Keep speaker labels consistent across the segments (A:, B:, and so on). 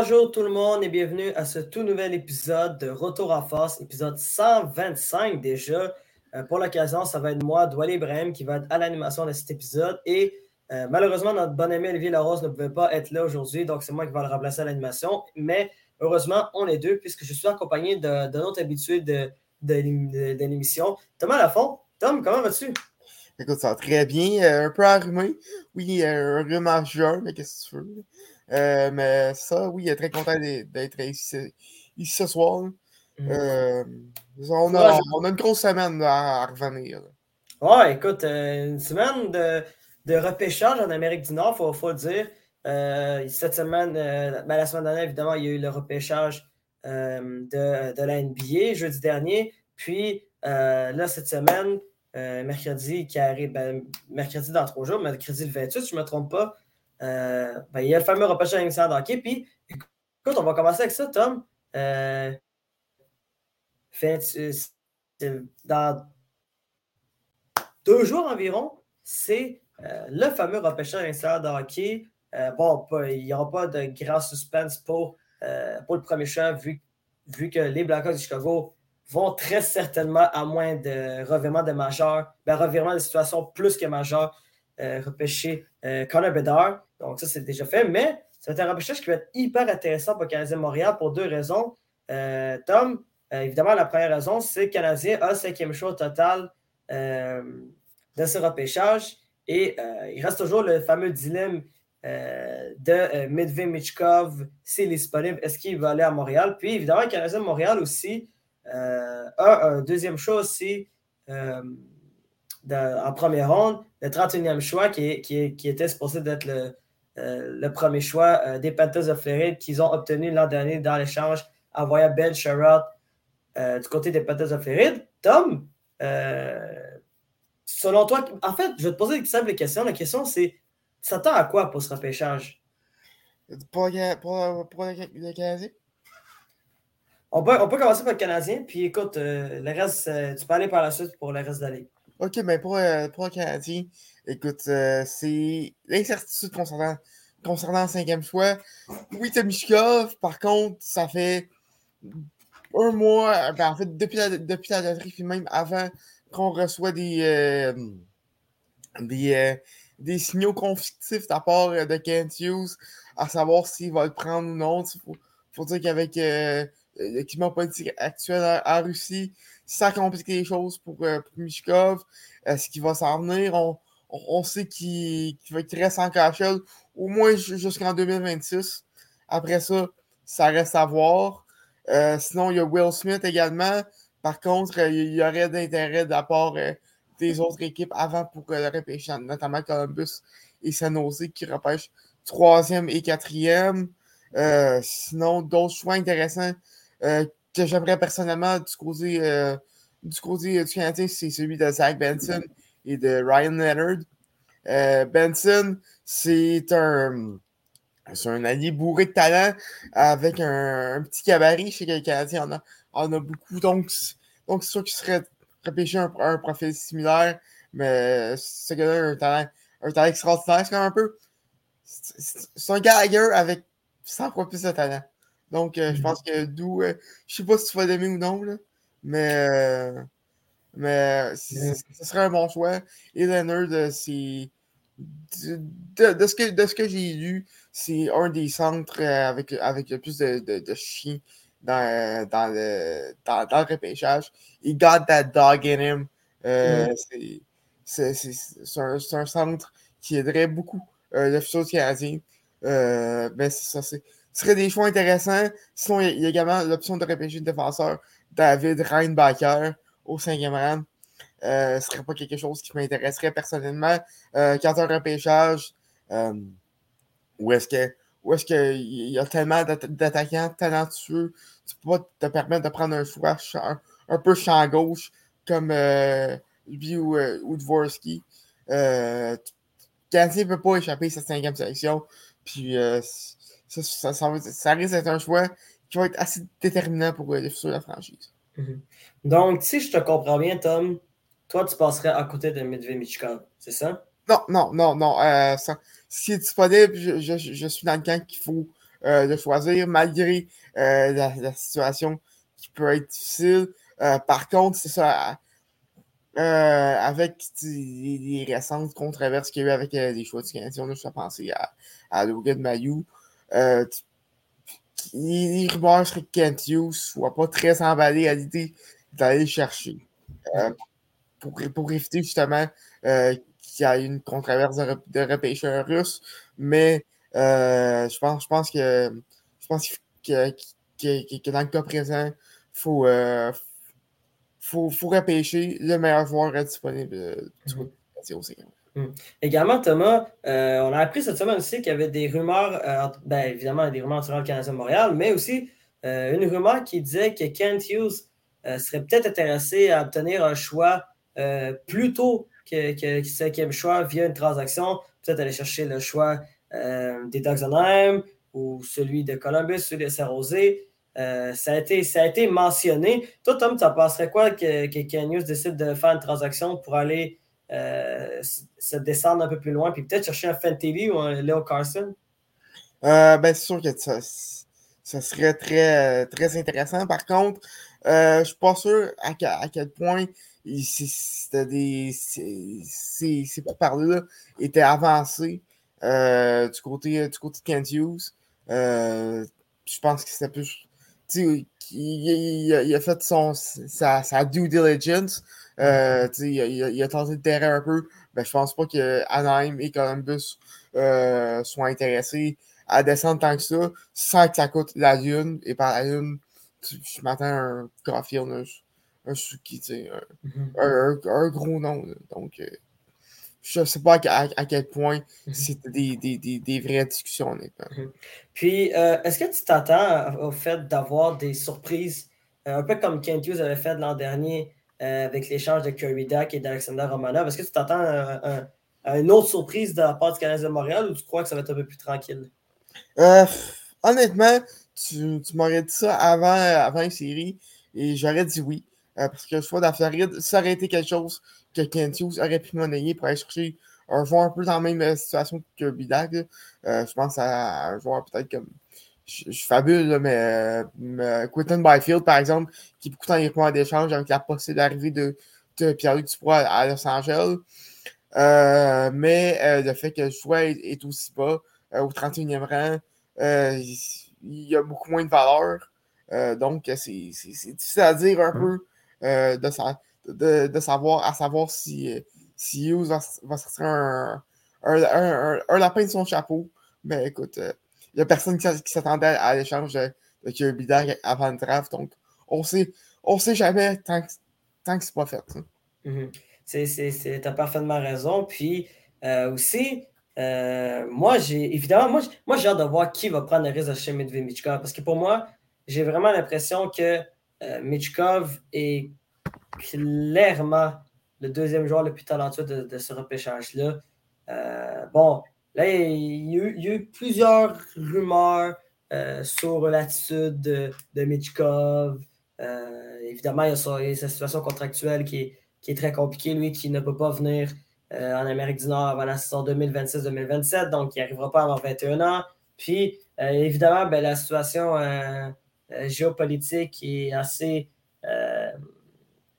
A: Bonjour tout le monde et bienvenue à ce tout nouvel épisode de Retour en force, épisode 125 déjà. Euh, pour l'occasion, ça va être moi, Doual Ibrahim, qui va être à l'animation de cet épisode. Et euh, malheureusement, notre bon ami Olivier Larose ne pouvait pas être là aujourd'hui, donc c'est moi qui vais le remplacer à l'animation. Mais heureusement, on est deux, puisque je suis accompagné de, de notre habitué de, de, l'émission, Thomas Lafont. Tom, comment vas-tu?
B: Écoute, ça va très bien. Euh, un peu enrhumé. Oui, un rhume mais qu'est-ce que tu veux? Euh, mais ça, oui, il est très content d'être ici, ici, ce soir. Mm. Euh, on, a, on, a, une grosse semaine à, revenir.
A: Ouais, écoute, euh, une semaine de, de, repêchage en Amérique du Nord, il faut, le dire. cette semaine, ben, la semaine dernière, évidemment, il y a eu le repêchage de, de, la NBA jeudi dernier. Puis là, cette semaine, mercredi qui arrive, ben, mercredi dans trois jours, mercredi le 28, si je ne me trompe pas, euh, ben, il y a le fameux repêchage initial d'hockey. Puis, écoute, on va commencer avec ça, Tom. Euh, dans deux jours environ, c'est euh, le fameux repêchage initial de hockey. bon, il n'y aura pas de grand suspense pour, pour le premier choix, vu, vu que les Blackhawks de Chicago vont très certainement, à moins de revirement de majeur, ben, revirement de situation plus que majeur, repêcher Connor Bedard. Donc, ça, c'est déjà fait. Mais c'est un repêchage qui va être hyper intéressant pour le Canadien Montréal pour deux raisons. Euh, Tom, euh, évidemment, la première raison, c'est que le Canadien a cinquième choix total euh, de ce repêchage. Et il reste toujours le fameux dilemme de Medved Michkov, s'il est disponible, est-ce qu'il va aller à Montréal? Puis, évidemment, le Canadien Montréal aussi a un deuxième choix aussi en première ronde, le 31e choix qui, qui était supposé d'être le, euh, le premier choix euh, des Panthers de Floride qu'ils ont obtenu l'an dernier dans l'échange en voyant Ben Sherrod euh, du côté des Panthers de Floride. Tom, selon toi, en fait, je vais te poser une simple question. La question, c'est ça tend à quoi pour ce repêchage?
B: Pour, pour, pour le, Canadien?
A: On peut, on peut, commencer par le Canadien, puis écoute, le reste, tu peux aller par la suite pour le reste de la
B: OK, mais pour, pour le Canadien, Écoute, euh, c'est l'incertitude concernant, concernant le cinquième choix. Oui, c'est Mishkov. Par contre, ça fait un mois, ben, en fait, depuis la, depuis la puis même avant qu'on reçoit des, euh, euh, des signaux conflictifs de la part de Kent Hughes, à savoir s'il va le prendre ou non. Il faut, dire qu'avec le climat politique actuel en, Russie, ça complique les choses pour, pour Mishkov. ce qui va s'en venir, on sait qu'il reste en cachette au moins jusqu'en 2026. Après ça, ça reste à voir. Euh, sinon, il y a Will Smith également. Par contre, euh, il y aurait d'intérêt part euh, des autres équipes avant pour le repêchage, notamment Columbus et San qui repêchent troisième et quatrième. sinon, d'autres choix intéressants que j'aimerais personnellement du côté, du côté du Canadien, c'est celui de Zach Benson et de Ryan Leonard. Euh, Benson, c'est un, un allié bourré de talent avec un, petit cabaret chez les Canadiens. On a, on a beaucoup. Donc, donc c'est sûr qu'il serait repêché un, un, profil similaire, mais ce gars-là a un talent, un talent extraordinaire. C'est quand même un peu. C'est un gagger avec 100 fois plus de talent. Donc, euh, je mm-hmm. pense que d'où. Euh, je sais pas si tu vas l'aimer ou non, là, mais. Mais ce serait un bon choix. Et Leonard, c'est. De, ce que, de ce que j'ai lu, c'est un des centres euh, avec, avec le plus de, de, chiens dans, dans, le, dans, dans, le repêchage. Il got that dog in him. Euh, c'est un, un, centre qui aiderait beaucoup euh, le futur canadien. Euh, mais ça, ce serait des choix intéressants. Sinon, il y a, également l'option de repêcher le défenseur David Reinbacher au cinquième rang. Euh, ce serait pas quelque chose qui m'intéresserait personnellement. Euh, quand un repêchage, euh, où est-ce que où est-ce qu'il y a tellement d'attaquants talentueux, tu peux pas te permettre de prendre un choix un, peu champ gauche comme lui ou, euh, ou Dvorsky. Euh, ne peut pas échapper à cette cinquième sélection. Puis ça, ça, ça, risque d'être un choix qui va être assez déterminant pour le futur de la franchise.
A: Mhm. Donc, si je te comprends bien, Tom, toi, tu passerais à côté de Medved Michkov, c'est ça?
B: Non, non, non, non. Euh, si est disponible, je, je, je, suis dans le camp qu'il faut de choisir malgré la, situation qui peut être difficile. par contre, c'est ça. avec les, récentes controverses qu'il y a eu avec les choix du Canadien, on a pensé à, à Logan Mayou. Les, rumeurs seraient que Kent Hughes soit pas très emballé à l'idée d'aller chercher. pour, pour éviter justement qu'il y a une controverse de, de repêcheur russe, mais euh, je, pense, je pense que je pense que, que, dans le cas présent, il faut, euh, faut, faut, repêcher le meilleur joueur disponible euh, du mm
A: Également, Thomas, on a appris cette semaine aussi qu'il y avait des rumeurs, ben, évidemment, des rumeurs sur le Canadien Montréal, mais aussi une rumeur qui disait que Kent Hughes serait peut-être intéressé à obtenir un choix plus tôt que, que, cinquième choix via une transaction, peut-être aller chercher le choix euh, des Ducks ou celui de Columbus, celui de Saint-Rosé. Euh, ça, a été, ça a été mentionné. Toi, Tom, ça passerait quoi que, que décide de faire une transaction pour aller euh, se descendre un peu plus loin, puis peut-être chercher un Fantilli ou un Leo Carson?
B: ben, c'est sûr que ça, ça serait très, très intéressant. Par contre, je ne suis pas sûr à, à quel point des. Ces parler-là étaient avancés euh, du, côté, du côté de Kent Hughes. Euh, je pense que c'était plus. Il, a fait son, sa due diligence. Euh, il, a, il, a, tenté de terrer un peu. mais je pense pas que Anaheim et Columbus soient intéressés à descendre tant que ça, sans que ça coûte la lune. Et par la lune, je m'attends à un Caulfield, un Suki, mm-hmm. un, un, gros nom. Donc, euh, je ne sais pas à, quel point mm-hmm. c'était des, des, des, des, vraies discussions,
A: mm-hmm. Puis, euh, est-ce que tu t'attends au fait d'avoir des surprises, euh, un peu comme Kent Hughes avait fait l'an dernier avec l'échange de Curry Dak et d'Alexander Romanov? Est-ce que tu t'attends à, une autre surprise de la part du Canadien de Montréal ou tu crois que ça va être un peu plus tranquille?
B: honnêtement, tu, m'aurais dit ça avant, avant une série et j'aurais dit oui. Euh, parce que le choix ça aurait été quelque chose que Kent Hughes aurait pu monnayer pour aller chercher un joueur un peu dans la même euh, situation que Bidag. Euh, je pense à un joueur peut-être comme. Je, suis fabule, mais, Quentin Byfield, par exemple, qui est beaucoup en temps d'échange avec la possibilité d'arrivée de, de Pierre-Luc Dubois à, Los Angeles. mais le fait que le choix est, aussi bas, au 31e rang, il y a beaucoup moins de valeur. donc, c'est difficile à dire un peu euh, de, de, savoir, à savoir si, euh, si Hughes va, sortir un, un, lapin de son chapeau. Mais écoute, euh, n'y a personne qui, s'attendait à l'échange de, de avant le draft. Donc, on sait, on sait jamais tant que, tant que c'est pas fait. Hein.
A: Mm-hmm. Tu as parfaitement raison. Puis aussi, moi, j'ai évidemment, moi, moi j'ai hâte de voir qui va prendre le risque de chez Medvedchukov. Parce que pour moi, j'ai vraiment l'impression que euh, Michkov est clairement le deuxième joueur le plus talentueux de, ce repêchage-là. Euh, bon, là, il y, a eu, plusieurs rumeurs euh, sur l'attitude de, de Michkov. évidemment, il y, a sa, situation contractuelle qui est, très compliquée, lui qui ne peut pas venir en Amérique du Nord avant la saison 2026-2027, donc il n'arrivera pas avant 21 ans. Puis, évidemment, ben, la situation euh, géopolitique est assez, euh,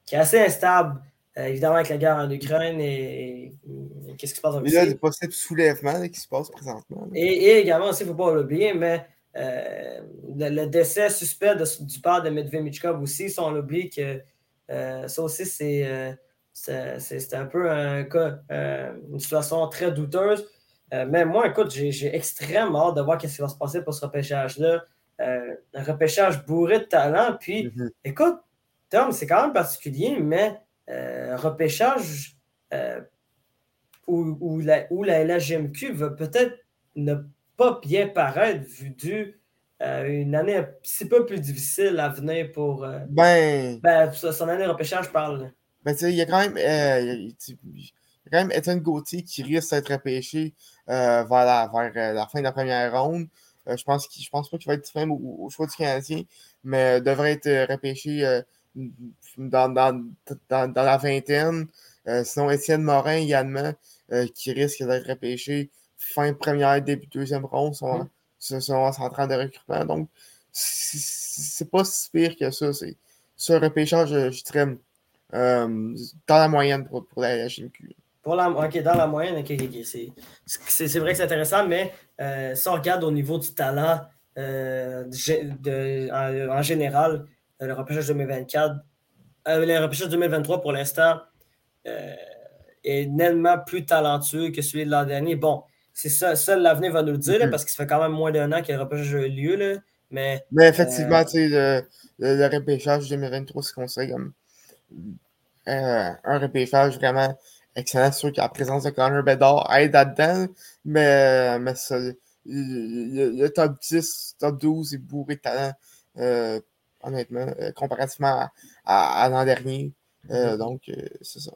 A: qui est assez instable, euh, évidemment, avec la guerre en Ukraine et, qu'est-ce qui se passe en
B: Russie. Il y a des possibles soulèvements qui se passent présentement.
A: Et, également, il ne faut pas l'oublier, mais le, décès suspect du père de Medvedev Michkov aussi, si on l'oublie, que ça aussi, c'est c'est un peu un cas, une situation très douteuse. mais moi, écoute, j'ai extrêmement hâte de voir ce qui va se passer pour ce repêchage-là. Euh, un repêchage bourré de talent. Puis, mm-hmm. écoute, Tom, c'est quand même particulier, mais euh, repêchage euh, où, la, où la LHMQ va peut-être ne pas bien paraître vu du une année un petit peu plus difficile à venir pour.
B: ben.
A: ben son année de repêchage, parle.
B: Ben, il y a quand même. il y a quand même Étienne Gauthier qui risque d'être repêché vers, la, vers la fin de la première ronde. Euh, je pense je pense pas qu'il va être même au, choix du Canadien, mais devrait être euh, repêché euh, dans, la vingtaine. sinon, Étienne Morin également, qui risque d'être repêché fin première, début deuxième ronde, sont, sont en train de recrutement. Donc, c'est pas si pire que ça. C'est un repêchage, je dirais, euh, dans la moyenne pour, pour la, GMQ.
A: Pour la, ok, dans la moyenne, ok, c'est vrai que c'est intéressant, mais euh, si on regarde au niveau du talent euh, de, en, général, le repêchage 2024, le repêchage 2023 pour l'instant est nettement plus talentueux que celui de l'an dernier. Bon, c'est ça, seul l'avenir va nous le dire, mm-hmm. parce que ça fait quand même moins d'un an que le repêchage a eu lieu. Là, mais,
B: mais effectivement, le, le, le, repêchage 2023 se conseille comme euh, un repêchage vraiment excellent. Sûr que la présence de Connor Bedard aide là-dedans, mais, mais le, top 10, top 12 est bourré de talent, euh, honnêtement, euh, comparativement à, l'an dernier. Mm-hmm. donc, c'est ça.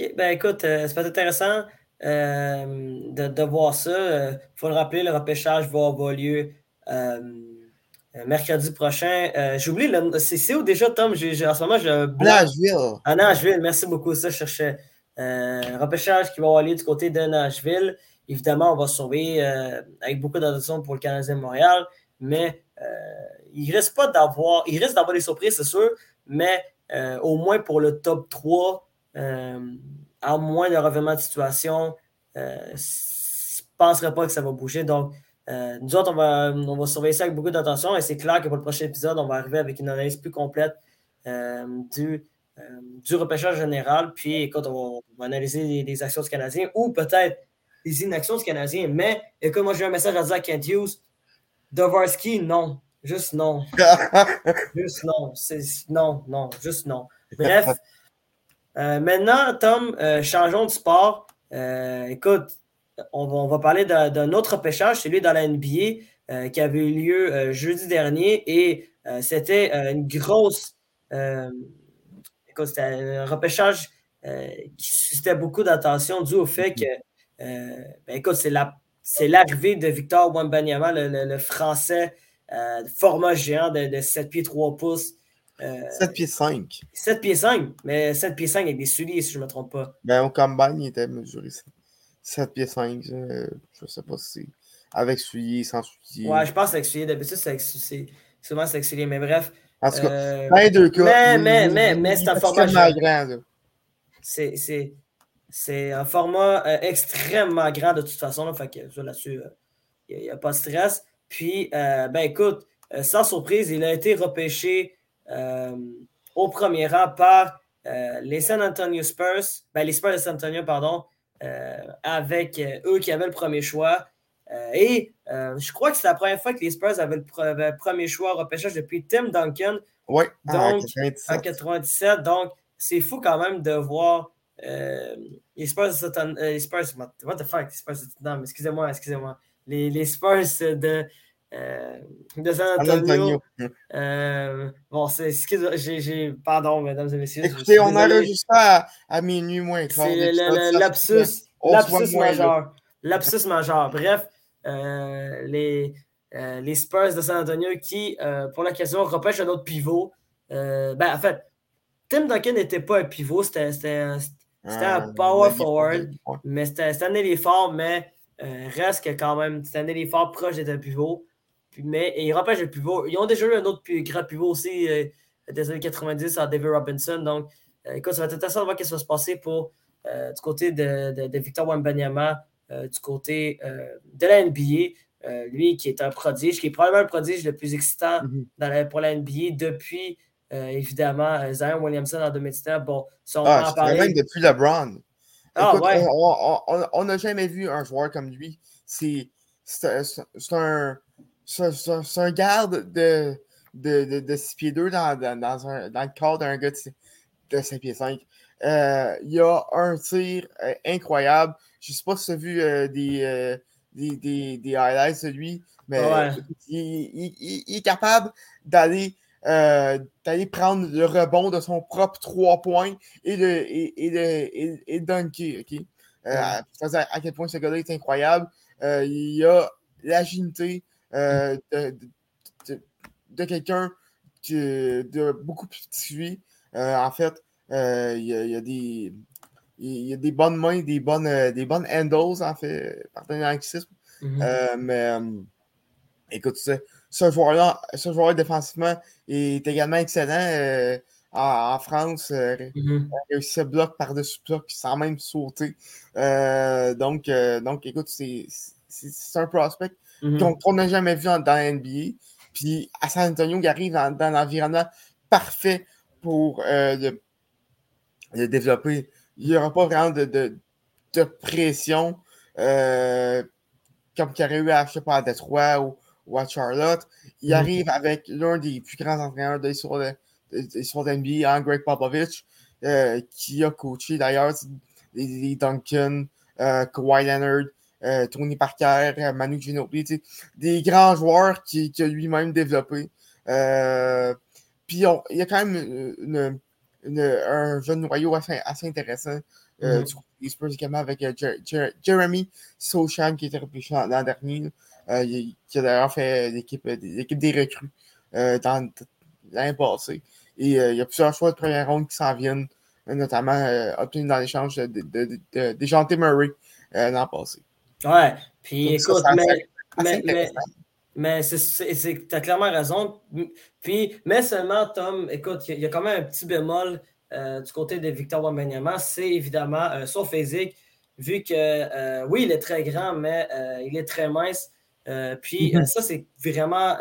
A: OK, ben écoute, c'est pas intéressant de, de, voir ça. Il faut le rappeler, le repêchage va avoir lieu euh, mercredi prochain. Euh, J'oublie le. C'est où déjà, Tom? en ce moment, je.
B: Nashville.
A: À Nashville, merci beaucoup. Ça, je cherchais. Euh, repêchage qui va aller du côté de Nashville. Évidemment, on va sauver euh, avec beaucoup d'attention pour le Canadien de Montréal, mais il risque pas d'avoir. Il risque d'avoir des surprises, c'est sûr, mais au moins pour le top 3, à moins de revirement de situation, je ne penserais pas que ça va bouger. Donc, euh, nous autres, on va, on va surveiller ça avec beaucoup d'attention et c'est clair que pour le prochain épisode, on va arriver avec une analyse plus complète euh, du, euh, du repêchage général. Puis, écoute, on va, analyser les, actions du Canadien ou peut-être les inactions du Canadien. Mais, écoute, moi, j'ai un message à dire à Kent Hughes. Dovarsky, non. Juste non. juste non. Non, non, juste non. Bref. maintenant, Tom, changeons de sport. écoute, on va, parler d'un autre repêchage, celui dans la NBA, euh, qui avait eu lieu euh, jeudi dernier. Et euh, c'était une grosse. c'était un repêchage qui suscitait beaucoup d'attention dû au fait que, ben, écoute, c'est l'arrivée de Victor Wembanyama, le, français, format géant de, 7 pieds 3 pouces.
B: 7 pieds 5.
A: 7 pieds 5, mais 7 pieds 5 avec des souliers, si je ne me trompe pas.
B: Ben, au combine, il était mesuré 7 pieds 5, je je sais pas si c'est avec soulier, sans soulier.
A: Ouais, je pense avec soulier. D'habitude, c'est souvent avec soulier, mais bref.
B: En tout cas, euh, cas.
A: Mais, mais, mais, mais c'est un format. grand. C'est un format euh, extrêmement grand de toute façon. Là, fait que là-dessus, il n'y a, pas de stress. Puis, euh, ben écoute, sans surprise, il a été repêché au premier rang par les San Antonio Spurs, ben, les Spurs de San Antonio, pardon, euh, avec euh, eux qui avaient le premier choix. Euh, et je crois que c'est la première fois que les Spurs avaient le, premier choix au repêchage depuis Tim Duncan.
B: Oui,
A: donc, en 97. Donc, c'est fou quand même de voir les Spurs de les Spurs, what the fuck, les Spurs non, excusez-moi, excusez-moi. Les, les, Spurs de, de San Antonio. bon, c'est, excusez j'ai, pardon, mesdames et messieurs.
B: Écoutez, on enregistre à, à minuit moins
A: C'est l'absus, l'absus majeur. L'absus majeur. Bref, euh, les, euh, les Spurs de San Antonio qui, euh, pour l'occasion, repêchent un autre pivot. ben, en fait, Tim Duncan n'était pas un pivot, c'était, c'était, un power forward, mais c'était, un éléphant, mais reste que quand même, c'était un éléphant proche d'être un pivot. Mais ils repêchent le pivot. Ils ont déjà eu un autre grand pivot aussi des années 90 à David Robinson. Donc, écoute, ça va être intéressant de voir ce qui va se passer pour euh, du côté de, de, Victor Wembanyama, euh, du côté euh, de la NBA. lui qui est un prodige, qui est probablement le prodige le plus excitant mhm. pour la NBA depuis, évidemment, Zion Williamson en 2019. Bon,
B: si on ah, en parler... même depuis LeBron. Ah, ouais. On n'a jamais vu un joueur comme lui. C'est un, un garde de, de, de, 6 pieds 2 dans, dans, dans, un, dans le corps d'un gars de, de 5 pieds 5. Euh, il y a un tir euh, incroyable. Je ne sais pas si tu as vu euh, des, des, des, highlights de lui, mais il, est capable d'aller prendre le rebond de son propre 3 points et de, et, et et, dunker. à, quel point ce gars-là est incroyable. il a l'agilité de, de, quelqu'un de beaucoup plus petit en fait, euh, il y, a, des. Il y a des bonnes mains, des bonnes, euh, des bonnes handles, en fait, par mm -hmm. mais écoute, ce, joueur-là, ce joueur défensivement est également excellent en, France. Mm-hmm. Il a réussi à bloc par-dessus bloc sans même sauter. donc, donc, écoute, c'est un prospect mm-hmm. qu'on n'a jamais vu dans la NBA. Puis à San Antonio, il arrive dans, dans l'environnement parfait pour le, développer. Il n'y aura pas vraiment de, de, de pression euh, comme qu'il aurait eu à, je sais pas, à Detroit ou, ou à Charlotte. Il mm-hmm. arrive avec l'un des plus grands entraîneurs de l'histoire de, de, NBA, hein, Greg Popovich, euh, qui a coaché d'ailleurs les, Duncan, euh, Kawhi Leonard, euh, Tony Parker, Manu Ginobili, des grands joueurs qu'il qui a lui-même développé. puis il y a quand même une, une, un jeune noyau assez, assez intéressant euh, mm-hmm. du Spurs également avec euh, Jeremy Sochan qui était repêché l'an dernier, euh, qui a d'ailleurs fait l'équipe des recrues dans l'année passée. Et il y a plusieurs choix de première ronde qui s'en viennent, notamment obtenus dans l'échange de, de, de, de, Murray l'an passé.
A: Ouais, puis écoute, mais, mais, mais, tu as clairement raison. Puis, mais seulement, Tom, écoute, il y, a quand même un petit bémol euh, du côté de Victor Wembanyama, c'est évidemment euh, son physique, vu que, euh, oui, il est très grand, mais il est très mince. puis mhm. ça, c'est vraiment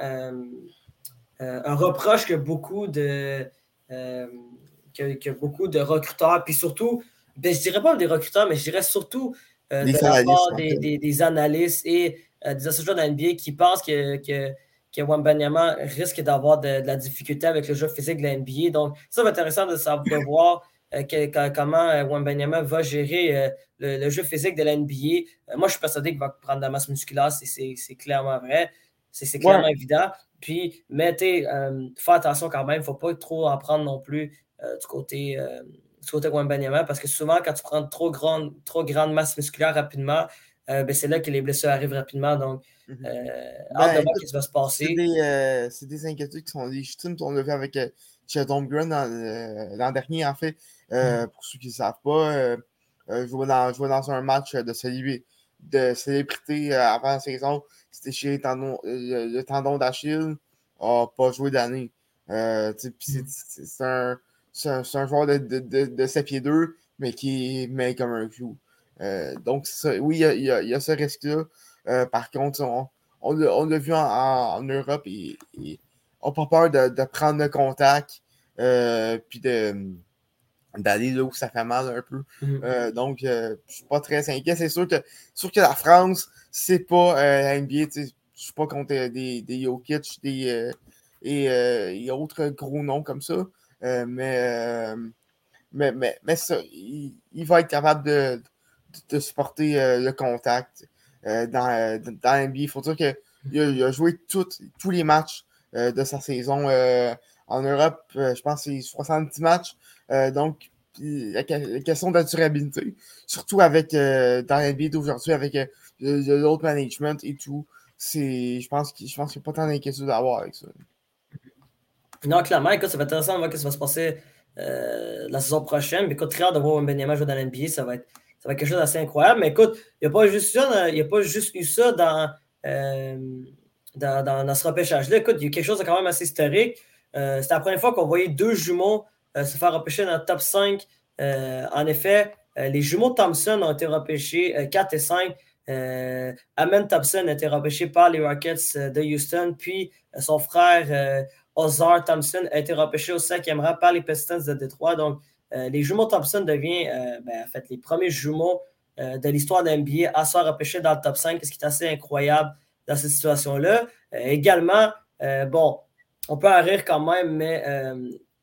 A: un reproche que beaucoup de, que, beaucoup de recruteurs, puis surtout, ben, je dirais pas des recruteurs, mais je dirais surtout de la part des, des, analystes et des associations de NBA qui pensent que, que que Wembanyama risque d'avoir de, la difficulté avec le jeu physique de la NBA. Donc, ça va être intéressant de, savoir, voir euh, comment euh, Wembanyama va gérer euh, le, jeu physique de la NBA. moi, je suis persuadé qu'il va prendre de la masse musculaire, c'est clairement vrai. C'est clairement évident. Puis, mais fais attention quand même, il ne faut pas trop en prendre non plus du côté côté Wembanyama, parce que souvent, quand tu prends trop grande, trop grande masse musculaire rapidement, ben, c'est là que les blessures arrivent rapidement. Donc, Mhm. Euh, hâte de voir ce qui va se passer.
B: Euh, c'est des, inquiétudes qui sont légitimes. On l'a vu avec euh, Chet Grun l'an dernier, en fait. Mhm. Pour ceux qui ne savent pas, jouer, dans, jouer dans un match de, célébrité, de célébrité avant la saison, c'était chez le, tendon d'Achille, n'a pas joué d'année. Mhm. C'est un, un, joueur de, de, de, 7 pieds 2, mais qui est comme un clou. donc, oui, il y, y, a ce risque-là. Euh, par contre, on, l'a vu en, Europe et, on n'a pas peur de, prendre le contact euh, puis d'aller là où ça fait mal un peu. Mhm. Euh, donc, je ne suis pas très inquiet. C'est sûr que, sûr que la France, c'est pas la NBA. Je ne suis pas contre des, des Jokic des, et, autres gros noms comme ça. Mais, mais, mais, ça, il, va être capable de, de supporter le contact. Euh, dans, euh, dans NBA. Il faut dire qu'il a, joué tous les matchs euh, de sa saison en Europe. je pense que c'est 70 matchs. donc, la, question de la durabilité, surtout avec dans NBA d'aujourd'hui, avec l'autre management et tout, c'est, je pense qu'il n'y a pas tant d'inquiétude à avoir avec ça.
A: Non, clairement, écoute, ça va être intéressant de voir ce qui va se passer la saison prochaine. Mais écoute, très hâte de voir jouer dans l'NBA. Ça va être ça va être quelque chose d'assez incroyable. Mais écoute, il n'y a, a pas juste eu ça dans, euh, dans, dans, ce repêchage-là. Écoute, il y a quelque chose de quand même assez historique. Euh, C'était la première fois qu'on voyait deux jumeaux euh, se faire repêcher dans le top 5. Euh, en effet, les jumeaux Thompson ont été repêchés 4 et 5. Amen Thompson a été repêché par les Rockets de Houston, puis son frère Ozar Thompson a été repêché au cinquième rang par les Pistons de Détroit. Donc, euh, les jumeaux Thompson deviennent euh, ben, en fait, les premiers jumeaux euh, de l'histoire de l'NBA à se repêcher dans le top 5, ce qui est assez incroyable dans cette situation-là. également, bon, on peut en rire quand même, mais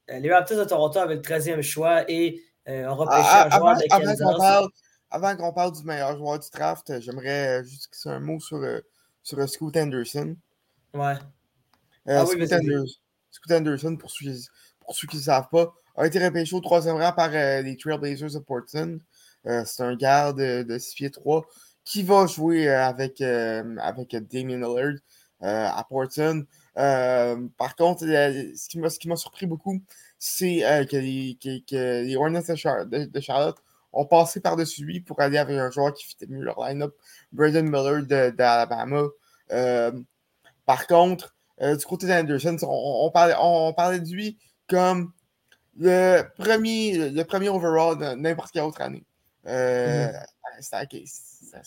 A: les Raptors de Toronto avaient le 13e choix et ont repêché ah, un joueur de Kansas.
B: avant qu'on parle du meilleur joueur du draft, j'aimerais juste un mot sur, sur Scoot Anderson.
A: Ouais. Ah,
B: Scoot, Anderson, pour ceux, pour ceux qui ne savent pas, a été repêché au troisième rang par euh, les Trailblazers de Portland. Euh, c'est un garde de 6 pieds 3 qui va jouer euh, avec, avec Damien Lillard à Portland. par contre, ce qui m'a surpris beaucoup, c'est que, les, Hornets de, Charlotte ont passé par-dessus lui pour aller avec un joueur qui fitait mieux leur line-up, Braden Miller d'Alabama. Par contre, du côté d'Anderson, on, on, parlait, on, parlait de lui comme le premier, le premier overall de n'importe quelle autre année. Euh, mm-hmm. C'est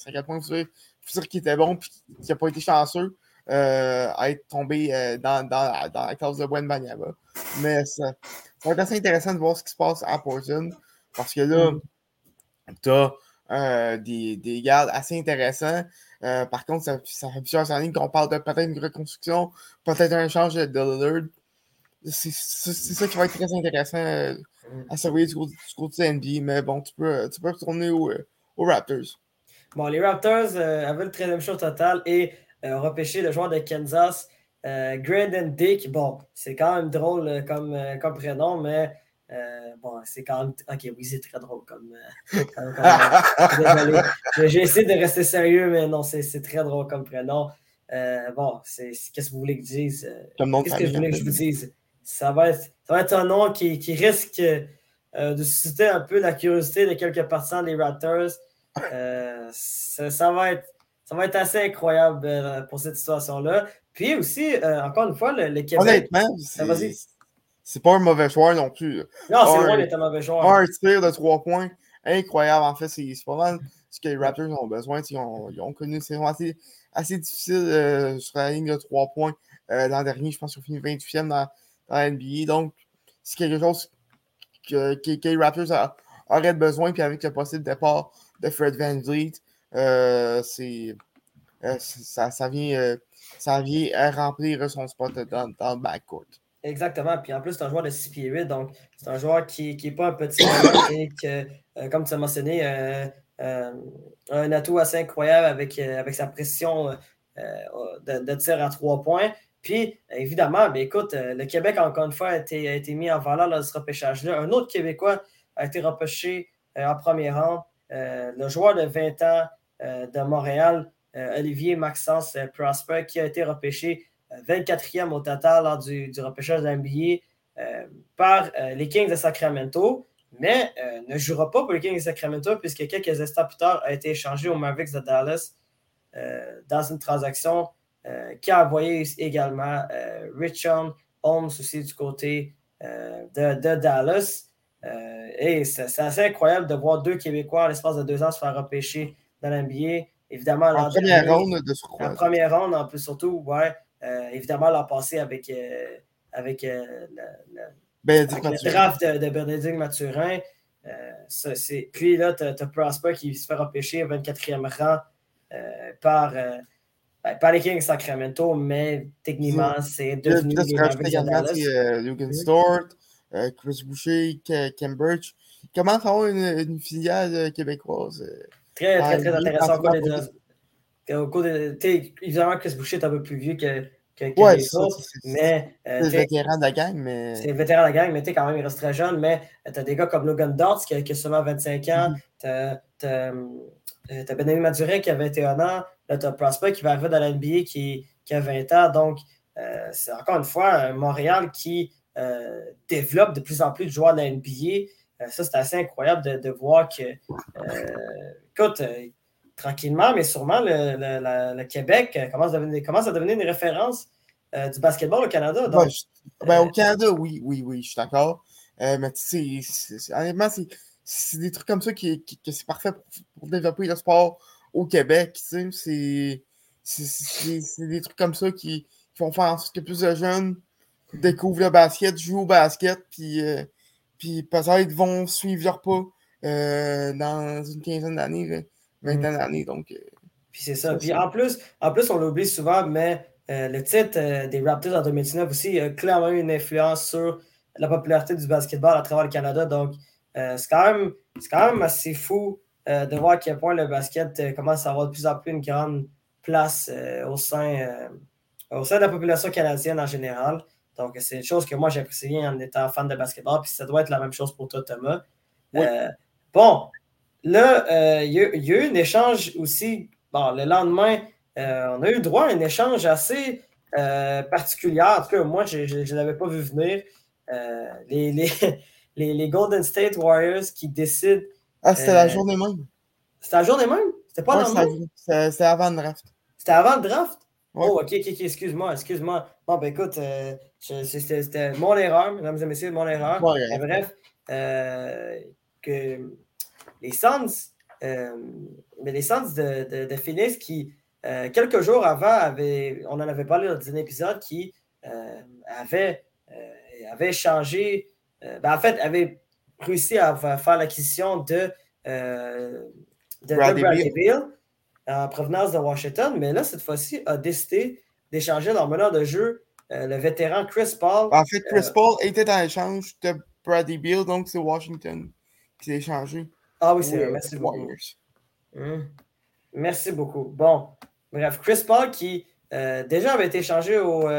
B: à quel point vous dire qu'il était bon et qu'il n'a pas été chanceux euh, à être tombé euh, dans, dans, dans, la classe de Banyama. Mais ça, ça, va être assez intéressant de voir ce qui se passe à Portland parce que là, mm-hmm. tu as euh, des, des gardes assez intéressants. Euh, par contre, ça, fait plusieurs années qu'on parle de peut-être une reconstruction, peut-être un échange de Lillard. C'est ça qui va être très intéressant euh, à surveiller du côté, du NBA. Mais bon, tu peux, retourner aux Raptors.
A: Bon, les Raptors avaient le 13e show total et ont repêché le joueur de Kansas, Grandin Dick. Bon, c'est quand même drôle comme prénom, mais euh, bon, c'est quand même. Ok, oui, c'est très drôle comme. Euh, euh, j'ai essayé de rester sérieux, mais non, c'est très drôle comme prénom. bon, qu'est-ce que vous voulez que je dise? Qu'est-ce que vous voulez que je vous dise? Ça va être, ça va être un nom qui, qui risque de susciter un peu la curiosité de quelques partisans des Raptors. Ça, ça, va être, ça va être assez incroyable pour cette situation-là. Puis aussi, encore une fois, le, le Québec.
B: Honnêtement, vas-y c'est pas un mauvais joueur non plus.
A: Non, c'est loin d'être un mauvais joueur.
B: Un tir de trois points incroyable. En fait, c'est pas mal ce que les Raptors ont besoin. Ils ont, ils ont, connu une saison assez, assez difficile euh, sur la ligne de trois points euh, l'an dernier. Je pense qu'ils ont fini 28e dans, dans la NBA. Donc, c'est quelque chose que, que, les Raptors auraient besoin. Puis avec le possible départ de Fred Van Vliet, euh, c'est. ça, ça, vient, ça vient remplir son spot dans, dans le backcourt.
A: Exactement. Puis en plus, c'est un joueur de 6 pieds 8, donc c'est un joueur qui n'est pas un petit et que, euh, comme tu as mentionné, euh, euh, un atout assez incroyable avec, avec sa pression de, tir à trois points. Puis, évidemment, ben, écoute, le Québec, encore une fois, a été, a été mis en valeur dans ce repêchage-là. Un autre Québécois a été repêché en premier rang, le joueur de 20 ans de Montréal, Olivier Maxence Prosper, qui a été repêché 24e au total lors du, repêchage de euh, par euh, les Kings de Sacramento, mais euh, ne jouera pas pour les Kings de Sacramento puisque quelques instants plus tard a été échangé aux Mavericks de Dallas dans une transaction qui a envoyé également Richard Holmes aussi du côté de, Dallas. et c'est assez incroyable de voir deux Québécois en l'espace de deux ans se faire repêcher dans l'NBA. Évidemment,
B: en première ronde de
A: En première ronde, en plus, surtout, ouais. Euh, évidemment, l'an passé avec, euh, avec, euh, le, draft de, de Mathurin. puis là, tu as, Prosper qui se fait repêcher au 24e rang par, ben, par les Kings Sacramento, mais techniquement, c'est devenu
B: les Logan Stewart, Chris Boucher, Birch. Comment avoir une, une filiale québécoise?
A: Très, très, très intéressant au cours de, évidemment, Chris Boucher est un peu plus vieux que, que,
B: ouais, les autres, mais...
A: Euh,
B: c'est le vétéran de la gang, mais...
A: C'est le vétéran de la gang, mais quand même, il reste très jeune, mais tu as des gars comme Logan Dodds qui, a seulement 25 ans, mm-hmm. tu as, Benjamin Madurin qui a 21 ans, là, tu as Prosper qui va arriver dans la NBA qui, qui a 20 ans, donc euh, c'est encore une fois Montréal qui euh, développe de plus en plus de joueurs de la NBA. ça, c'est assez incroyable de, de voir que, écoute, tranquillement, mais sûrement, le, Québec commence à, devenir, commence à devenir une référence euh, du basketball au Canada.
B: Ben, au Canada, oui, oui, oui, je suis d'accord. Euh, mais tu sais, honnêtement, c'est des trucs comme ça qui, que c'est parfait pour, développer le sport au Québec. Tu sais, c'est des trucs comme ça qui, font faire en sorte que plus de jeunes découvrent le basket, jouent au basket, puis, euh, puis peut-être vont suivre leur pas dans une quinzaine d'années. 20 mm. d'années. Donc, euh,
A: puis c'est ça. Puis en plus, en plus, on l'oublie souvent, mais euh, le titre euh, des Raptors en 2019 aussi a clairement eu une influence sur la popularité du basketball à travers le Canada. Donc, c'est quand, même, quand même assez fou de voir à quel point le basket commence à avoir de plus en plus une grande place au, sein, au sein de la population canadienne en général. Donc, c'est une chose que moi j'apprécie en étant fan de basketball. Puis ça doit être la même chose pour toi, Thomas. bon, Là, euh, il y, a eu un échange aussi. Bon, le lendemain, euh, on a eu droit à un échange assez euh, particulier. En tout cas, moi, je ne l'avais pas vu venir. Les, les, les, Golden State Warriors qui décident.
B: Ah, c'était la journée même.
A: C'était la journée même? C'était pas
B: ouais, C'était avant le draft.
A: C'était avant le draft? Oh, ok, ok, ok, excuse-moi, excuse-moi. Bon, ben écoute, c'était mon erreur, mesdames et messieurs, mon erreur. bref, euh, que les Suns, euh, mais les Suns de, de, de Phoenix qui, quelques jours avant, avaient, on en avait parlé dans un épisode, qui avait, avait changé, ben, en fait, avait réussi à faire l'acquisition de, de Bradley Bill en provenance de Washington, mais là, cette fois-ci, a décidé d'échanger leur meneur de jeu, euh, le vétéran Chris Paul.
B: En fait, Chris euh, Paul était en échange de Bradley Beal, donc c'est Washington qui s'est échangé.
A: Ah oui, c'est vrai. Merci beaucoup. Hum. Merci beaucoup. Bon, bref, Chris Paul qui euh, déjà avait été échangé au,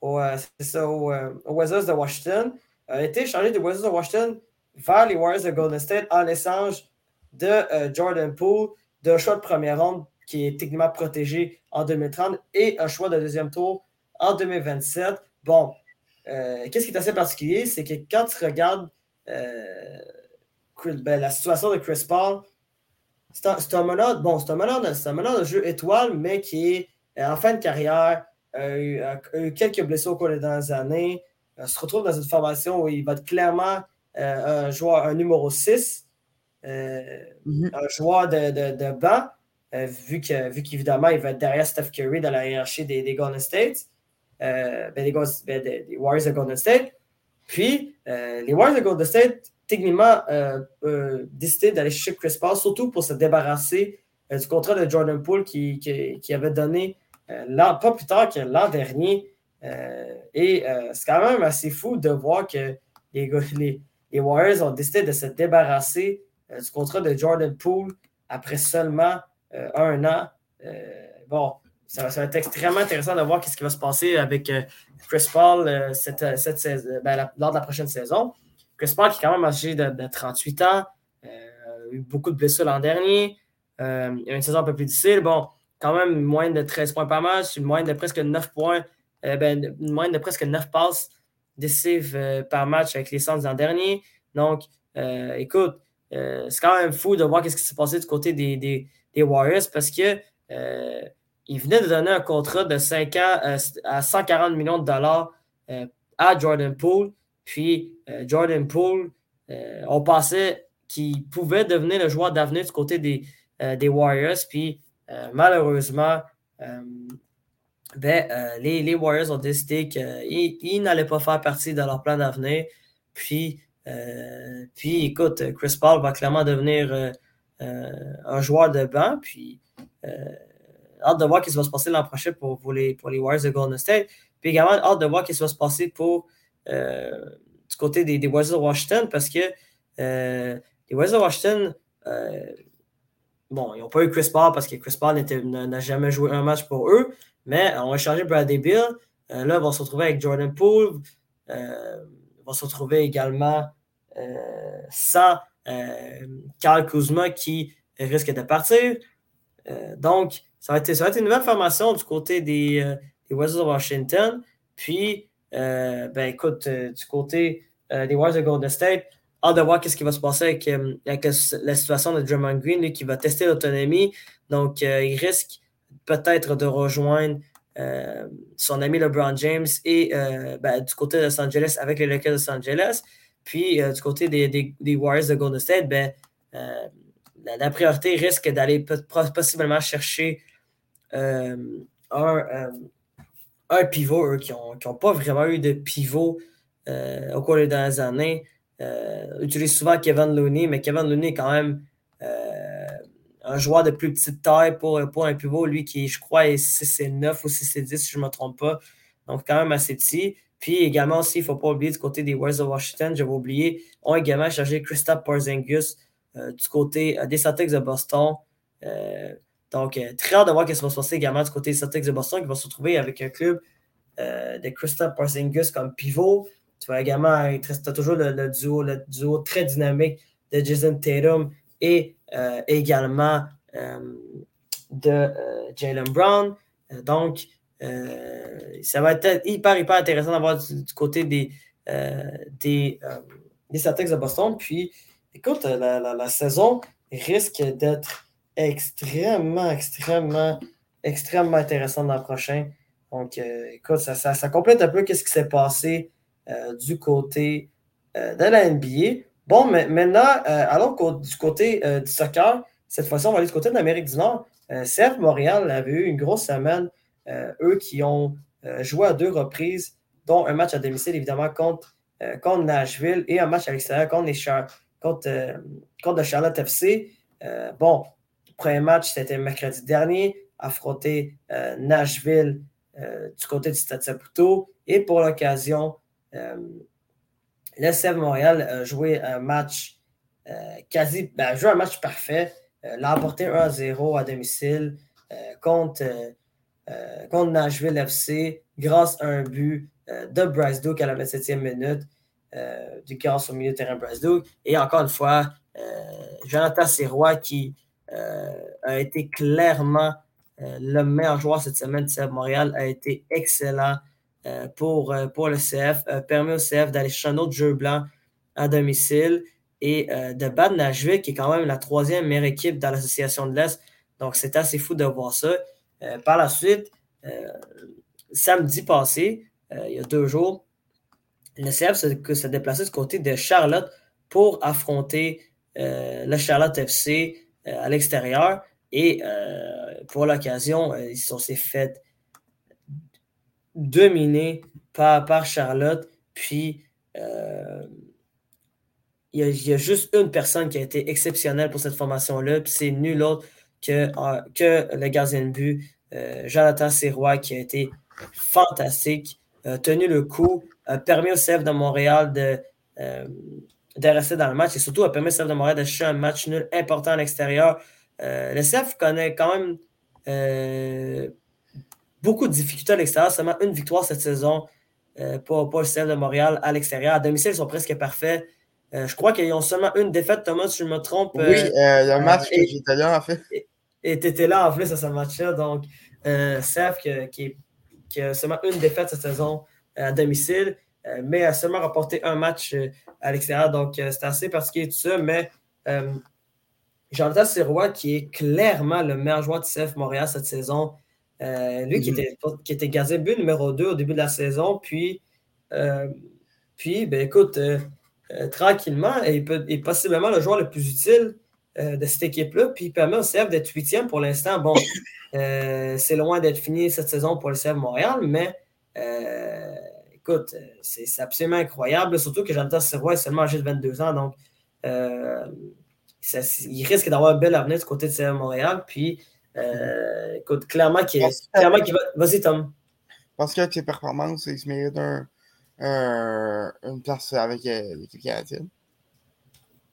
A: au, au, Wizards de Washington, a été échangé des Wizards de Washington vers les Warriors de Golden State en échange de Jordan Poole, d'un choix de première ronde qui est techniquement protégé en 2030 et un choix de deuxième tour en 2027. Bon, euh, qu'est-ce qui est assez particulier, c'est que quand tu regardes euh, ben, la situation de Chris Paul, c'est un, meneur, bon, c'est un meneur, de, jeu étoile, mais qui est euh, en fin de carrière, a eu, quelques blessures au cours des dernières années, se retrouve dans une formation où il va être clairement un joueur, un numéro 6. Mm-hmm. un joueur de, de, de banc, euh, vu qu'évidemment, il va être derrière Steph Curry dans la hiérarchie des, des Golden State, euh, ben, ben, des, des, Warriors de Golden State. Puis, euh, les Warriors de Golden State, techniquement, décidé d'aller chercher Chris Paul, surtout pour se débarrasser du contrat de Jordan Poole qui, qui, avait donné pas plus tard que l'an dernier. et c'est quand même assez fou de voir que les, les, Warriors ont décidé de se débarrasser du contrat de Jordan Poole après seulement euh, un an. Euh, bon, ça, va être extrêmement intéressant de voir ce qui va se passer avec euh, Chris Paul cette, ben, lors de la prochaine saison. Chris Paul qui est quand même âgé de, 38 ans, a eu beaucoup de blessures l'an dernier. a une saison un peu plus difficile. Bon, quand même moins de 13 points par match, une moyenne de presque 9 points, ben, une moyenne de presque 9 passes décisives par match avec les Suns l'an dernier. Donc, écoute, c'est quand même fou de voir ce qui s'est passé du côté des, Warriors parce euh, venaient de donner un contrat de 5 ans euh, à 140 millions de dollars euh, à Jordan Poole. Puis Jordan Poole, on pensait qu'il pouvait devenir le joueur d'avenir du côté des, des Warriors. Puis malheureusement, ben, les, les, Warriors ont décidé qu'ils n'allaient pas faire partie de leur plan d'avenir. Puis, puis, écoute, Chris Paul va clairement devenir euh, un joueur de banc. Puis, euh, hâte de voir ce qui va se passer l'an prochain pour, les, pour les Warriors de Golden State. Puis également, hâte de voir ce qui va se passer pour euh, du côté des, des, Warriors de Washington parce que les Warriors de Washington, bon, ils n'ont pas eu Chris Paul parce que Chris Paul n'a jamais joué un match pour eux, mais on va changer Bradley Bill. là, ils vont se retrouver avec Jordan Poole. ils vont se retrouver également sans euh, Karl Kuzma qui risque de partir. Euh, donc, ça va, être, ça va, être, une nouvelle formation du côté des, euh, Wizards de Washington. Puis, ben écoute, du côté des Warriors de Golden State, hâte de voir ce qui va se passer avec, la situation de Draymond Green, lui, qui va tester l'autonomie. Donc, il risque peut-être de rejoindre son ami LeBron James et ben, du côté de Los Angeles avec les Lakers de Los Angeles. Puis, euh, du côté des, des, Warriors de Golden State, ben, euh, la, priorité risque d'aller possiblement chercher euh, un, un, pivot, eux, qui n'ont pas vraiment eu de pivot au cours des dernières années. Utilisent souvent Kevin Looney, mais Kevin Looney est quand même un joueur de plus petite taille pour, pour un pivot, lui qui, je crois, est 6'9 ou 6'10, si je ne me trompe pas. Donc, quand même assez petit. Puis également aussi, il ne faut pas oublier du côté des Warriors de Washington, j'avais oublié, ont également chargé Christophe Porzingis euh, du côté euh, des Celtics de Boston. Euh, donc, très hâte de voir ce qui va se passer également du côté des Celtics de Boston, qui va se retrouver avec un club de Christophe Porzingis comme pivot. Tu vas également, as toujours le, duo, le duo très dynamique de Jason Tatum et également de Jalen Brown. donc, euh, ça va être hyper, hyper intéressant d'avoir du, côté des, euh, des, euh, des, Celtics de Boston. Puis, écoute, la, saison risque d'être extrêmement, extrêmement, extrêmement intéressante l'an prochain. Donc, écoute, ça, complète un peu ce qui s'est passé du côté de la NBA. Bon, mais maintenant, allons du côté du soccer. Cette fois-ci, on va aller du côté de l'Amérique du Nord. CF Montréal avait eu une grosse semaine. eux qui ont joué à deux reprises, dont un match à domicile, évidemment, contre, Nashville et un match à l'extérieur contre les, contre, euh, contre le Charlotte FC. Euh, bon, le premier match, c'était mercredi dernier, affronté euh, Nashville du côté du Stade Saputo. Et pour l'occasion, le CF Montréal a joué un match quasi, ben, joué un match parfait, l'a emporté 1-0 à domicile contre, contre Nashville FC grâce à un but de Bryce Duke à la 27e minute. Euh, du chaos au milieu de terrain Breslau. Et encore une fois, euh, Jonathan Sirois qui euh, a été clairement le meilleur joueur cette semaine de CF Montréal, a été excellent pour, pour le CF, permet au CF d'aller chercher un autre jeu blanc à domicile et de battre Nashville, qui est quand même la troisième meilleure équipe dans l'association de l'Est. Donc, c'est assez fou de voir ça. par la suite, samedi passé, il y a deux jours, le CF s'est déplacé du côté de Charlotte pour affronter euh, le Charlotte FC euh, à l'extérieur. Et euh, pour l'occasion, ils sont s'est fait dominer par, par Charlotte. Puis, il y, a, juste une personne qui a été exceptionnelle pour cette formation-là, puis c'est nul autre que, que le gardien de but, Jonathan Sirois, qui a été fantastique, tenu le coup, a permis au CF de Montréal de, euh, de rester dans le match et surtout a permis au CF de Montréal de chercher un match nul important à l'extérieur. Euh, le CF connaît quand même euh, beaucoup de difficultés à l'extérieur, seulement une victoire cette saison pour, pour, le CF de Montréal à l'extérieur. À domicile, ils sont presque parfaits. je crois qu'ils ont seulement une défaite, Thomas, si je me trompe.
B: Oui, le match que j'étais là, en fait.
A: Et tu étais là en plus à ce match-là. Donc, CF qui, qui, a seulement une défaite cette saison à domicile, euh, mais a seulement remporté un match euh, à l'extérieur. Donc, euh, c'est assez particulier tout ça. Mais Jonathan Sirois, qui est clairement le meilleur joueur de CF Montréal cette saison, lui qui, mhm. était, qui était gardien but numéro 2 au début de la saison, puis, puis ben, écoute, tranquillement, il peut, est possiblement le joueur le plus utile de cette équipe-là, puis il permet au CF d'être huitième pour l'instant. Bon, c'est loin d'être fini cette saison pour le CF Montréal, mais euh, écoute, euh, c'est absolument incroyable, surtout que Jonathan Sirois est seulement âgé de 22 ans, donc euh, il risque d'avoir un bel avenir du côté de CF Montréal. Puis, écoute, clairement qu'il va. Vas-y, Tom.
B: Parce qu'avec ses performances, il se mérite une place avec l'équipe canadienne.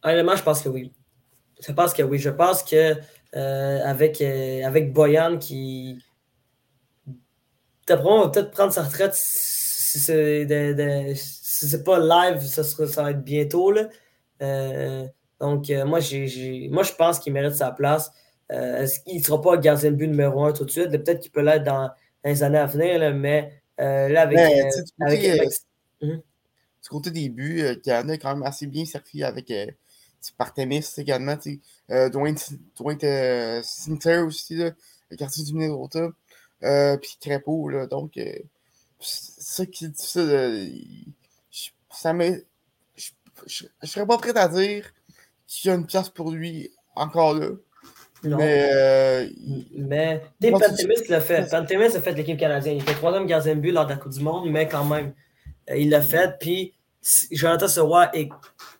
A: Honnêtement, je pense que oui. Je pense que oui. Je pense que avec, avec Boyan qui, on va peut-être prendre sa retraite si c'est pas live, ça, ça va être bientôt. Là. Euh, donc, euh, moi, moi, je pense qu'il mérite sa place. Euh, il ne sera pas gardien de but numéro un tout de suite? Peut-être qu'il peut l'être dans, les années à venir, mais là, avec.
B: du côté des buts, a quand même assez bien servi avec Partemis également. Dwayne, Dwayne Sinclair aussi, là, le quartier du Minnesota. Euh, puis Crépeau, là. Donc, euh, ça qui est difficile. ça me. Je ne serais pas prêt à dire qu'il y a une place pour lui encore là.
A: Non. Mais. Euh, mais. Pantémis l'a fait. Pantémis a fait l'équipe canadienne. Il fait troisième gardien de but lors de la Coupe du Monde, mais quand même, il l'a fait. Puis, Jonathan Seroy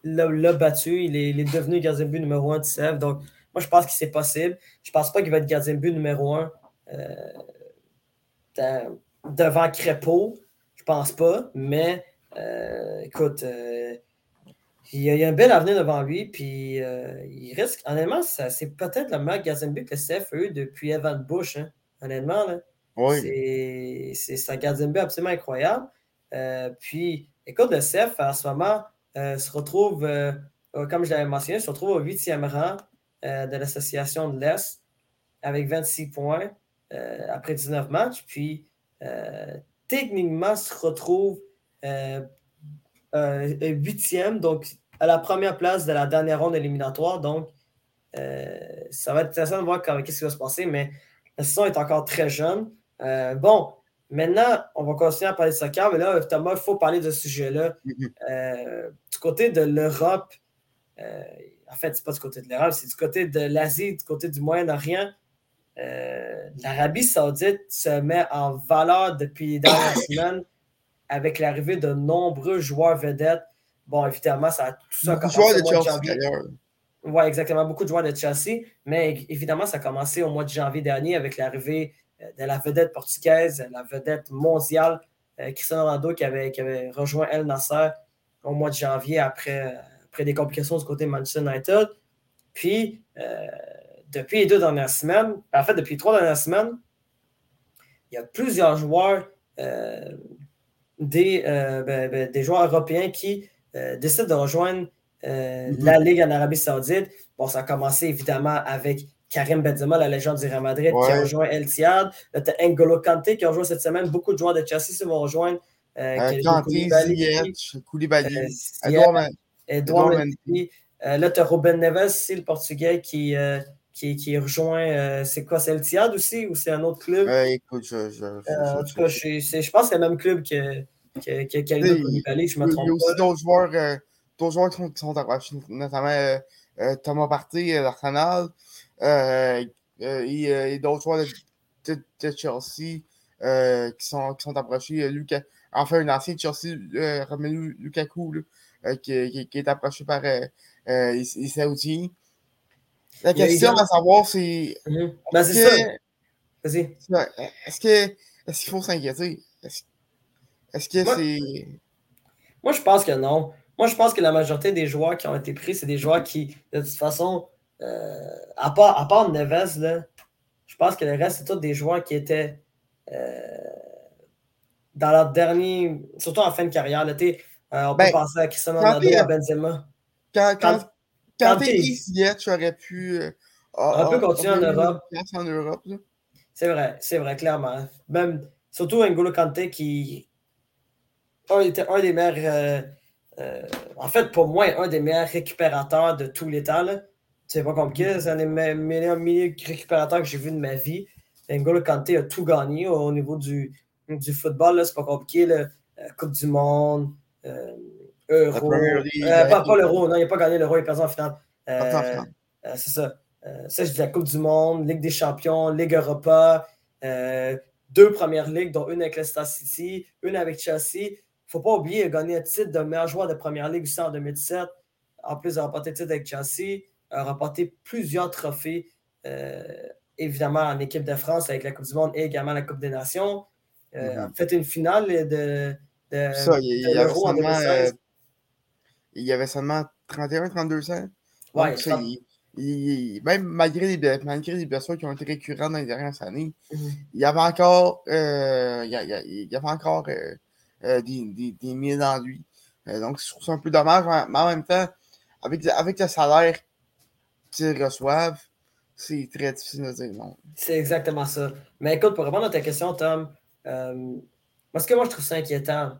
A: l'a battu. Il est, il est, devenu gardien de but numéro un de CF. Donc, moi, je pense que c'est possible. Je pense pas qu'il va être gardien de but numéro un. Euh, devant Crépeau, je pense pas, mais euh, écoute, euh, il, y a, un bel avenir devant lui, puis euh, il risque, honnêtement, c'est peut-être le meilleur gardien que le CF a eu depuis Evan Bush, hein, honnêtement. Là. Oui. C'est un gardien but absolument incroyable. puis, écoute, le CF, en ce moment, se retrouve, comme je l'avais mentionné, se retrouve au huitième rang de l'association de l'Est avec 26 points. Après 19 matchs. Puis, techniquement, se retrouve euh, huitième, donc à la première place de la dernière ronde éliminatoire. Donc, ça va être intéressant de voir qu'est-ce qui va se passer, mais la saison est encore très jeune. bon, maintenant, on va continuer à parler de soccer, mais là, Thomas, il faut parler de ce sujet-là.
B: Mhm.
A: Euh, du côté de l'Europe, euh, en fait, c'est pas du côté de l'Europe, c'est du côté de l'Asie, du côté du Moyen-Orient. Euh, L'Arabie Saoudite se met en valeur depuis les dernières semaines avec l'arrivée de nombreux joueurs vedettes. Bon, évidemment, ça a tout ça
B: Beaucoup de
A: commencé au
B: de
A: mois de
B: Chelsea,
A: janvier.
B: d'ailleurs.
A: Oui, exactement. Beaucoup de joueurs de Chelsea. Mais évidemment, ça a commencé au mois de janvier dernier avec l'arrivée euh, de la vedette portugaise, la vedette mondiale, euh, Cristiano Ronaldo, qui avait, qui avait rejoint El Nasser au mois de janvier après, après des complications du côté de Manchester United. Puis, euh, depuis les deux dernières semaines, en fait, depuis les trois dernières semaines, il y a plusieurs joueurs, euh, des, euh, ben, ben, des joueurs européens qui euh, décident de rejoindre
B: Mhm.
A: la Ligue en Arabie Saoudite. Bon, ça a commencé évidemment avec Karim Benzema, la légende du Real Madrid, qui a rejoint El Tihad. Là, t'as N'Golo Kanté qui a rejoint cette semaine. Beaucoup de joueurs de Chelsea se vont rejoindre.
B: Kanté,
A: Koulibaly,
B: Ziyech, Koulibaly, Edouard
A: Mendy. Là, tu as Ruben Neves aussi, le Portugais, qui, qui, qui rejoint. euh, c'est quoi C'est El Tihad aussi ou c'est un autre club?
B: Euh, écoute, je, je, je-
A: Euh, En tout cas, je, pense que c'est le même club que, que, que je ne
B: Il
A: me
B: y a
A: trompe
B: aussi d'autres joueurs, d'autres joueurs qui sont, approchés, notamment Thomas Partey d'Arsenal et, et d'autres joueurs de, Chelsea qui, sont, qui sont approchés. Enfin, un ancien Chelsea, Romelu Lukaku, qui, est approché par les Saoudiens. La question à savoir, c'est
A: Mhm. Ben, c'est
B: est-ce
A: ça.
B: que-
A: Vas-y.
B: est-ce que est-ce qu'il faut s'inquiéter? Est-ce que
A: Moi-
B: c'est.
A: Moi, je pense que non. Moi, je pense que la majorité des joueurs qui ont été pris, c'est des joueurs qui, de toute façon, euh, à, part, à part Neves, là, je pense que le reste, c'est tous des joueurs qui étaient euh, dans leur dernier, surtout en fin de carrière. là, euh, on peut
B: Ben,
A: penser à Cristiano Ronaldo, à Benzema.
B: Quand, quand,
A: Quand-
B: quand, t'es Ziyech, aurait pu. euh,
A: On peut continuer en Europe.
B: en.
A: C'est vrai, c'est vrai, clairement. Même, surtout N'Golo Kanté qui un, était un des meilleurs, euh, euh, en fait, pour moi, un des meilleurs récupérateurs de tous les temps. C'est pas compliqué, c'est un des me- meilleurs milieux récupérateurs que j'ai vu de ma vie. N'Golo Kanté a tout gagné au, au niveau du, du football, c'est pas compliqué. là. Coupe du Monde, euh, Euro. Euh, pas pas l'Euro, non, il n'a pas gagné l'Euro, il est perdu en finale. Euh, euh, c'est ça. Euh, ça, je dis la Coupe du Monde, Ligue des Champions, Ligue Europa, euh, deux premières ligues, dont une avec Leicester City, une avec Chelsea. Il ne faut pas oublier, il a gagné un titre de meilleur joueur de première ligue aussi en 2017. En plus de remporter le titre avec Chelsea, a remporté plusieurs trophées, évidemment en équipe de France avec la Coupe du Monde et également la Coupe des Nations. A fait une finale de, de,
B: Ça, il, il
A: de
B: y avait
A: l'Euro en
B: seulement,
A: 2016.
B: euh, il y avait seulement 31-32 ans.
A: Ouais,
B: Donc, ça, il- il- même malgré les, malgré les blessures qui ont été récurrentes dans les dernières années,
A: Mhm.
B: il y avait encore, euh, il avait encore euh, euh, des, des, des mines en lui. Donc, je trouve ça un peu dommage, mais en même temps, avec, le- avec le salaire qu'ils reçoivent, c'est très difficile de dire non.
A: C'est exactement ça. Mais écoute, pour répondre à ta question, Tom, euh, moi, ce que moi je trouve ça inquiétant,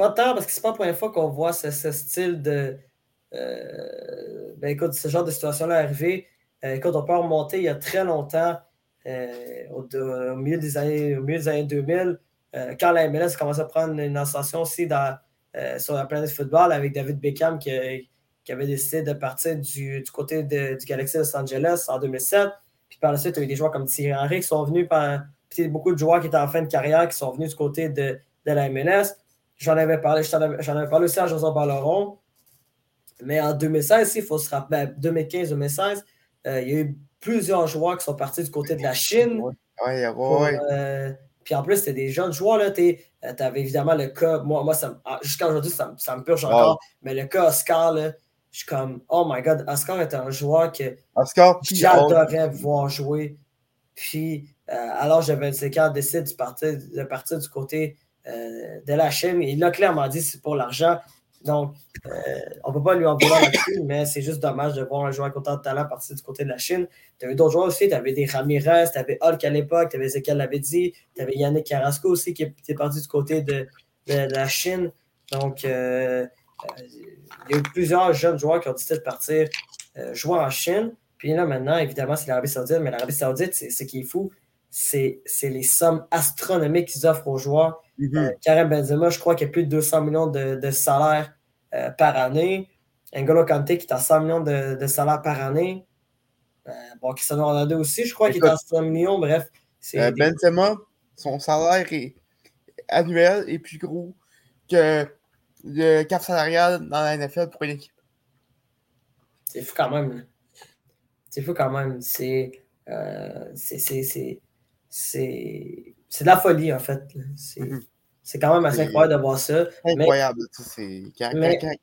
A: pas tant parce que c'est pas la première fois qu'on voit ce, ce style de. euh, ben écoute, ce genre de situation-là arriver. Euh, écoute, on peut remonter il y a très longtemps, euh, au, milieu des années, au milieu des années 2000, euh, quand la MLS commençait à prendre une ascension aussi dans, sur la planète football avec David Beckham qui, qui avait décidé de partir du, du côté du Galaxy Los Angeles en 2007. Puis par la suite, il y a eu des joueurs comme Thierry Henry qui sont venus par. Puis beaucoup de joueurs qui étaient en fin de carrière qui sont venus du côté de, de la MLS. J'en avais parlé, avais- j'en avais parlé aussi à José Balleron. Mais en 2016, il faut se rappeler, 2015-2016, euh, il y a eu plusieurs joueurs qui sont partis du côté de la Chine. Pour,
B: ouais.
A: euh, puis en plus, c'était des jeunes joueurs. Tu avais évidemment le cas, moi, moi ah, jusqu'à aujourd'hui, ça, me- ça me purge encore. Mais le cas Oscar, là, je suis comme, oh my god, Oscar est un joueur que j'adorais voir jouer. Puis, euh, alors j'avais 25 ans, décide de partir, de partir du côté euh, de la Chine. Il l'a clairement dit, c'est pour l'argent. Donc, euh, on ne peut pas lui en vouloir là-dessus, mais c'est juste dommage de voir un joueur autant de talent partir du côté de la Chine. Tu avais d'autres joueurs aussi, tu avais des Ramirez, tu avais Hulk à l'époque, tu avais Ezekiel Lavedzi, tu avais Yannick Carrasco aussi qui était parti du côté de, de- la Chine. Donc, euh, euh, il y a eu plusieurs jeunes joueurs qui ont décidé de partir euh, jouer en Chine. Puis là, maintenant, évidemment, c'est l'Arabie Saoudite, mais l'Arabie Saoudite, c'est ce qui est fou. C'est les sommes astronomiques qu'ils offrent aux joueurs. Mm Karim Benzema, je crois qu'il y a plus de 200 millions de, de salaires par année. N'Golo Kante qui est à 100 millions de, de salaires par année. bon, Cristiano Ronaldo aussi, je crois qu'il est à 100 millions. Bref.
B: Benzema, son salaire annuel est plus gros que le cap salarial dans la NFL pour une équipe.
A: C'est fou quand même. C'est fou quand même. C'est euh, c'est de la folie, en fait. Mhm. C'est quand même assez incroyable de voir ça.
B: Incroyable. Quand,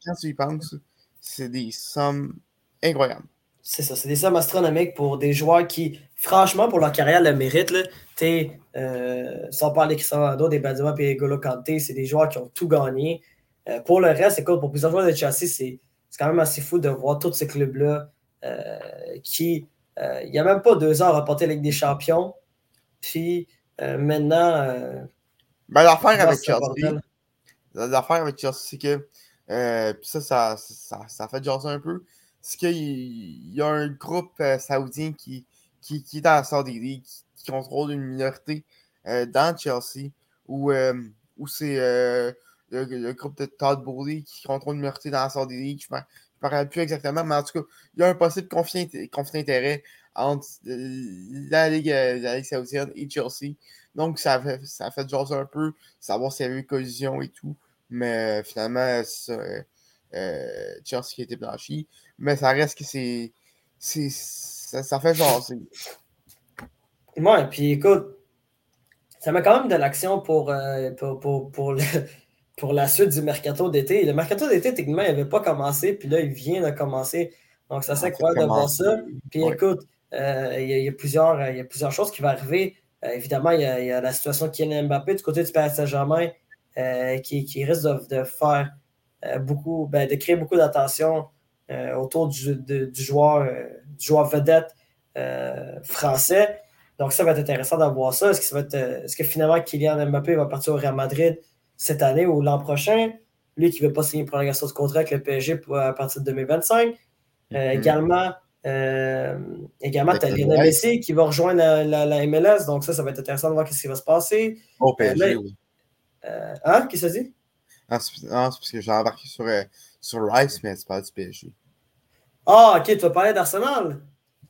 B: quand, tu y penses, c'est des sommes incroyables.
A: C'est ça, c'est des sommes astronomiques pour des joueurs qui, franchement, pour leur carrière, le méritent. Euh, sans parler de Cristiano Ronaldo, des Benzema et Golo Kanté, c'est des joueurs qui ont tout gagné. Euh, pour le reste, écoute, pour plusieurs joueurs de Chelsea, c'est quand même assez fou de voir tous ces clubs-là euh, qui, il n'y a même pas deux ans, à remporter la Ligue des Champions. Puis maintenant.
B: Ben, l'affaire avec Chelsea, l'affaire avec Chelsea, c'est que ça, ça, ça, ça, fait jaser un peu. C'est qu'il y a un groupe saoudien qui, qui, qui est dans la Saudi League, contrôle une minorité euh, dans Chelsea, ou euh, c'est euh, le, groupe de Todd Bowley qui contrôle une minorité dans la Saudi League. Je me rappelle plus exactement, mais en tout cas, il y a un possible conflit, d'intérêt entre la Ligue, la Ligue saoudienne et Chelsea. Donc, ça fait, ça fait jaser un peu, savoir s'il y avait une collision et tout. Mais finalement, ça, Chelsea a été blanchi. Mais ça reste que c'est. Ça, ça fait jaser.
A: Ouais, puis écoute, ça met quand même de l'action pour, euh, pour, pour, pour, la suite du mercato d'été. Le mercato d'été, techniquement, il n'avait pas commencé, puis là, il vient de commencer. Donc, c'est assez ah, incroyable de voir ça. Puis écoute, euh, il, y a, plusieurs, il y a plusieurs choses qui vont arriver. Euh, évidemment, il y, a, la situation de Kylian Mbappé du côté du Paris Saint-Germain qui, qui, risque de, faire beaucoup, ben, de créer beaucoup d'attention autour du, du, joueur, du joueur vedette français. Donc, ça va être intéressant d'avoir ça. Est-ce que, ça va être, euh, est-ce que finalement Kylian Mbappé va partir au Real Madrid? Cette année ou l'an prochain? Lui qui ne veut pas signer une prolongation de contrat avec le PSG à partir de 2025. Euh, mm-hmm. Également, euh, également tu as Lionel Messi qui va rejoindre la, MLS. Donc, ça, ça va être intéressant de voir ce qui va se passer.
B: Au PSG, oui.
A: hein? Qu'est-ce que ça dit?
B: Ah, c'est parce que j'ai embarqué sur, sur Rice, mais c'est pas du PSG.
A: Ah, ok, tu vas parler d'Arsenal?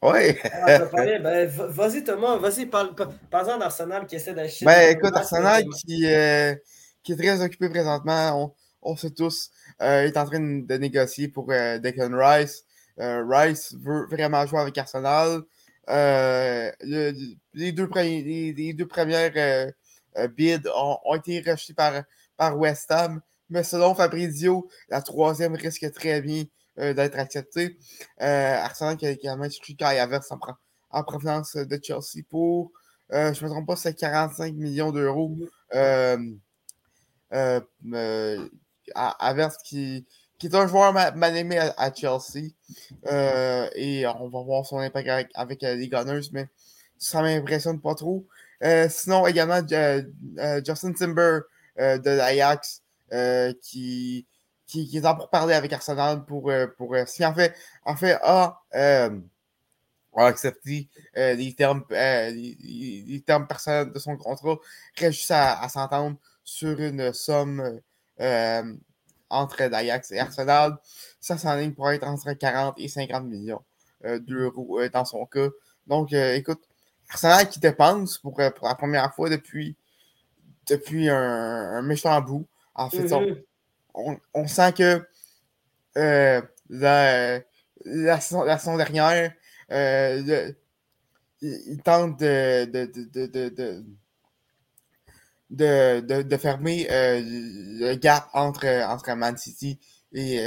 B: Oui.
A: Ah, ben, vas-y, Thomas, vas-y, parle, en d'Arsenal qui essaie d'acheter.
B: Ben, écoute, Arsenal qui, euh, qui, est très occupé présentement, on, sait tous, euh, est en train de négocier pour euh, Declan Rice. Rice veut vraiment jouer avec Arsenal. les, deux premières bids ont, été rejetés par, par West Ham, mais selon Fabrizio, la troisième risque très bien euh, d'être accepté. Euh, Arsenal qui a également cherché Kai Havertz en, en, provenance de Chelsea pour, euh, je ne me trompe pas, c'est 45 millions d'euros. Euh, Havertz qui, qui est un joueur mal aimé à, Chelsea. et on va voir son impact avec, les Gunners, mais ça ne m'impressionne pas trop. sinon, également, Justin Timber de l'Ajax qui, qui, est en pour parler avec Arsenal pour, euh, pour euh, si en fait, en fait a, euh, accepté les, termes, les, termes personnels de son contrat, reste juste à, s'entendre sur une somme entre l'Ajax et Arsenal. Ça s'enligne pour être entre 40 et 50 millions d'euros dans son cas. Donc, écoute, Arsenal qui dépense pour, pour la première fois depuis, depuis un, méchant bout. En fait, mm-hmm on, sent que euh, la, la, saison, dernière, euh, il, tente de, de, de, fermer euh, le gap entre, entre Man City et,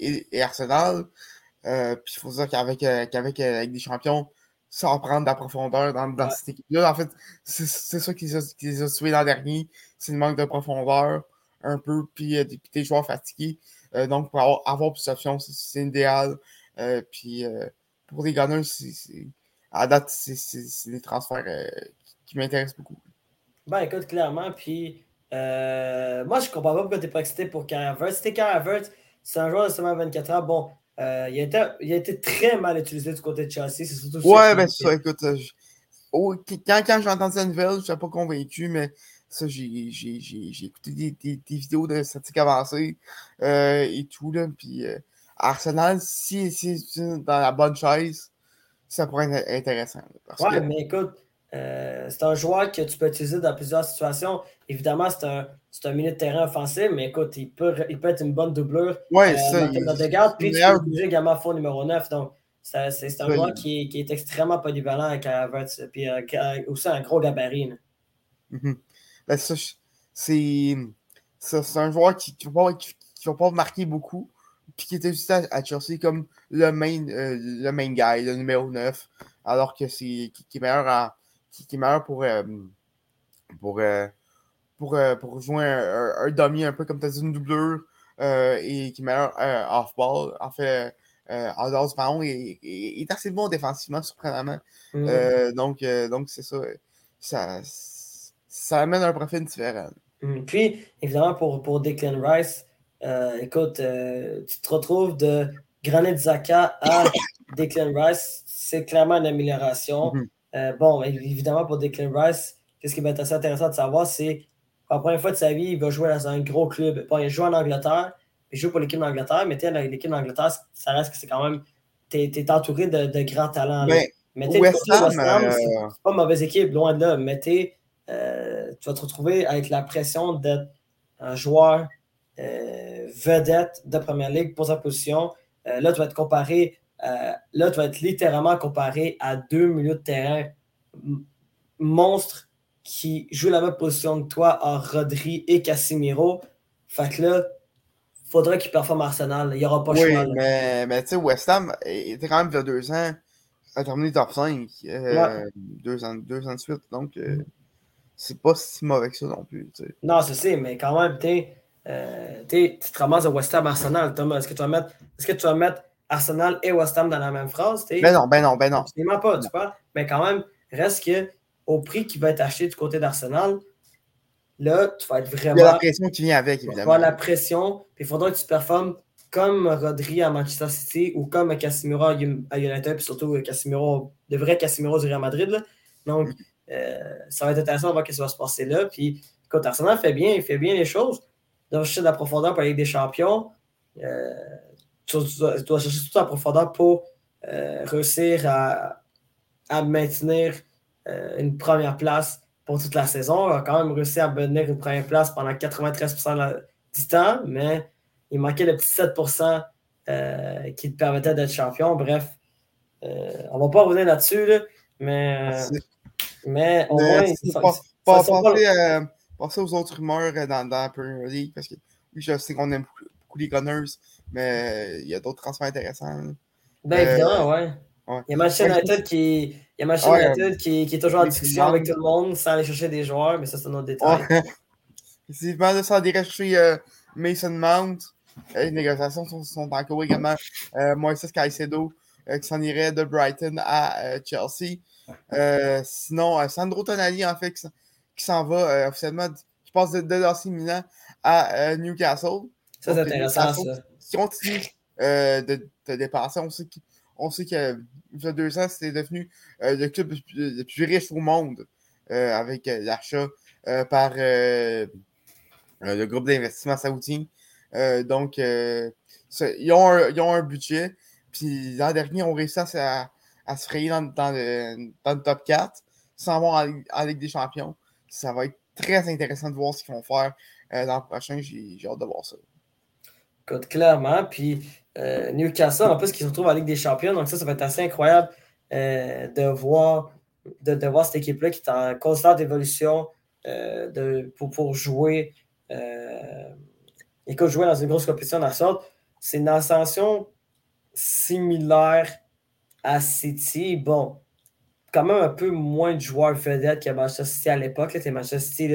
B: et, Arsenal. puis il faut dire qu'avec qu'avec des champions, sans prendre de la profondeur dans, dans cette équipe-là. En fait, c'est ça qui les a tués l'an dernier. C'est le manque de profondeur un peu, puis euh, des, joueurs fatigués. Euh, donc, pour avoir, avoir plus d'options, c'est idéal. Euh, puis pour les Gunners, à date, c'est des transferts qui, m'intéressent beaucoup.
A: Ben, écoute, clairement, puis moi, je comprends pas pourquoi tu n'es pas excité pour Havertz. C'était Kai c'est un joueur de seulement 24 ans. Bon, il, a été, il, a été, très mal utilisé du côté de Chelsea. C'est surtout
B: Ouais, ben, ça, écoute, oh, quand, quand j'ai entendu la nouvelle, je n'étais pas convaincu, mais ça, j'ai écouté des, des, des, vidéos de statistiques avancées euh, et tout. Là, puis euh, Arsenal, si c'est dans la bonne chaise, ça pourrait être intéressant.
A: Ouais, mais écoute, euh, c'est un joueur que tu peux utiliser dans plusieurs situations. Évidemment, c'est un, un milieu de terrain offensif, mais écoute, il peut, il peut être une bonne doublure.
B: Ouais, ça.
A: Il, de garde, puis tu peux utiliser également faux numéro 9. Donc, c'est un joueur qui, qui, est extrêmement polyvalent avec Havertz, puis euh, aussi un gros gabarit.
B: Mm -hmm. ben, c'est un joueur qui ne va, va, pas marquer beaucoup, puis qui était juste à, à Chelsea comme le main, euh, le main guy, le numéro 9, alors que c'est qui, qui, est meilleur à qui, qui est meilleur pour, euh, pour, euh, pour, euh, pour, jouer un, un, dummy un peu comme tu as dit, une doublure et qui est meilleur off-ball. En fait, en dehors du ballon, il, est assez bon défensivement, surprenamment. Mm. donc, donc c'est ça. ça. Ça amène un profil différent.
A: Mm. Puis, évidemment, pour, pour Declan Rice, écoute, tu te retrouves de Granit Zaka à Declan Rice, c'est clairement une amélioration. Mm -hmm. Euh, bon, évidemment, pour Declan Rice, ce qui va être assez intéressant de savoir, c'est pour la première fois de sa vie, il va jouer dans un gros club. Bon, il joue en Angleterre, il joue pour l'équipe d'Angleterre, mais l'équipe d'Angleterre, ça reste que c'est quand même. Tu es, entouré de, de, grands talents.
B: Mais, mais West Ham, euh...
A: c'est pas une mauvaise équipe, loin de là. Mais euh, tu vas te retrouver avec la pression d'être un joueur euh, vedette de première ligue pour sa position. Euh, là, tu vas être comparé euh, là, tu vas être littéralement comparé à deux milieux de terrain monstres qui jouent la même position que toi en Rodri et Casimiro. Fait que là, il faudrait qu'il performe Arsenal. Il n'y aura pas
B: oui,
A: choix.
B: mais, mais tu sais, West Ham était quand même il y a deux ans a terminé top 5. Euh, deux, ans, deux ans de suite. Donc, euh, c'est pas si mauvais que ça non plus. T'sais.
A: Non, c'est ça, mais quand même, euh, tu te ramasses à West Ham Arsenal. Thomas, est-ce que tu vas mettre. Est-ce que tu vas mettre Arsenal et West Ham dans la même phrase.
B: Ben non, ben non, ben non.
A: Absolument pas, tu vois. Mais quand même, reste que au prix qui va être acheté du côté d'Arsenal, là, tu vas être vraiment.
B: Il y a la pression qui vient avec, évidemment. Tu
A: vas la pression, puis il faudra que tu performes comme Rodri à Manchester City ou comme Casimiro à United, puis surtout Casimiro, le vrai Casimiro du Real Madrid. Là. Donc, euh, ça va être intéressant de voir ce qui va se passer là. Puis, écoute, Arsenal fait bien, il fait bien les choses. Donc, chercher de la profondeur pour aller des champions. Euh, tu, dois, chercher toute la profondeur pour euh, réussir à, à maintenir euh, une première place pour toute la saison. Il a quand même réussi à maintenir une première place pendant 93% du temps, mais il manquait le petit 7% euh, qui te permettait d'être champion. Bref, on ne va pas revenir là-dessus, là, mais, mais au moins.
B: Pas, pas, passer, aux autres rumeurs dans, dans la Premier League, parce que oui, je sais qu'on aime beaucoup les Gunners, mais il y a d'autres transferts intéressants.
A: Ben, euh, évidemment, ouais. ouais. Il y a Manchester United, qui, il y a Manchester ouais, United qui, qui, est toujours en discussion avec tout le monde sans aller chercher des joueurs, mais ça, c'est un autre détail.
B: Effectivement, de ça, aller chercher euh, Mason Mount. Euh, les négociations sont, sont en cours également. Euh, Moises Caicedo euh, qui s'en irait de Brighton à Chelsea. sinon, Sandro Tonali, en fait, qui s'en va officiellement, qui passe de, de Milan à Newcastle.
A: Ça, c'est intéressant, ça
B: continue euh, de dépasser. On sait, on sait que y a deux ans, c'était devenu euh, le club le plus riche au monde euh, avec l'achat par le groupe d'investissement saoudien. donc, ils, ont un, ils, ont un, budget. Puis l'an dernier, on réussi à, se frayer dans, dans, le, dans, le, top 4 sans avoir en, en, Ligue des Champions. Ça va être très intéressant de voir ce qu'ils vont faire l'an prochain. J'ai hâte de voir ça
A: clairement. Puis euh, Newcastle, en plus, qui se retrouve en Ligue des Champions. Donc, ça, ça va être assez incroyable euh, de, voir, de, de, cette équipe-là qui est en constante évolution euh, de, pour, pour, jouer. Euh, écoute, jouer dans une grosse compétition la sorte. C'est une ascension similaire à City. Bon, quand même un peu moins de joueurs vedettes qu'à Manchester City à l'époque. Manchester City,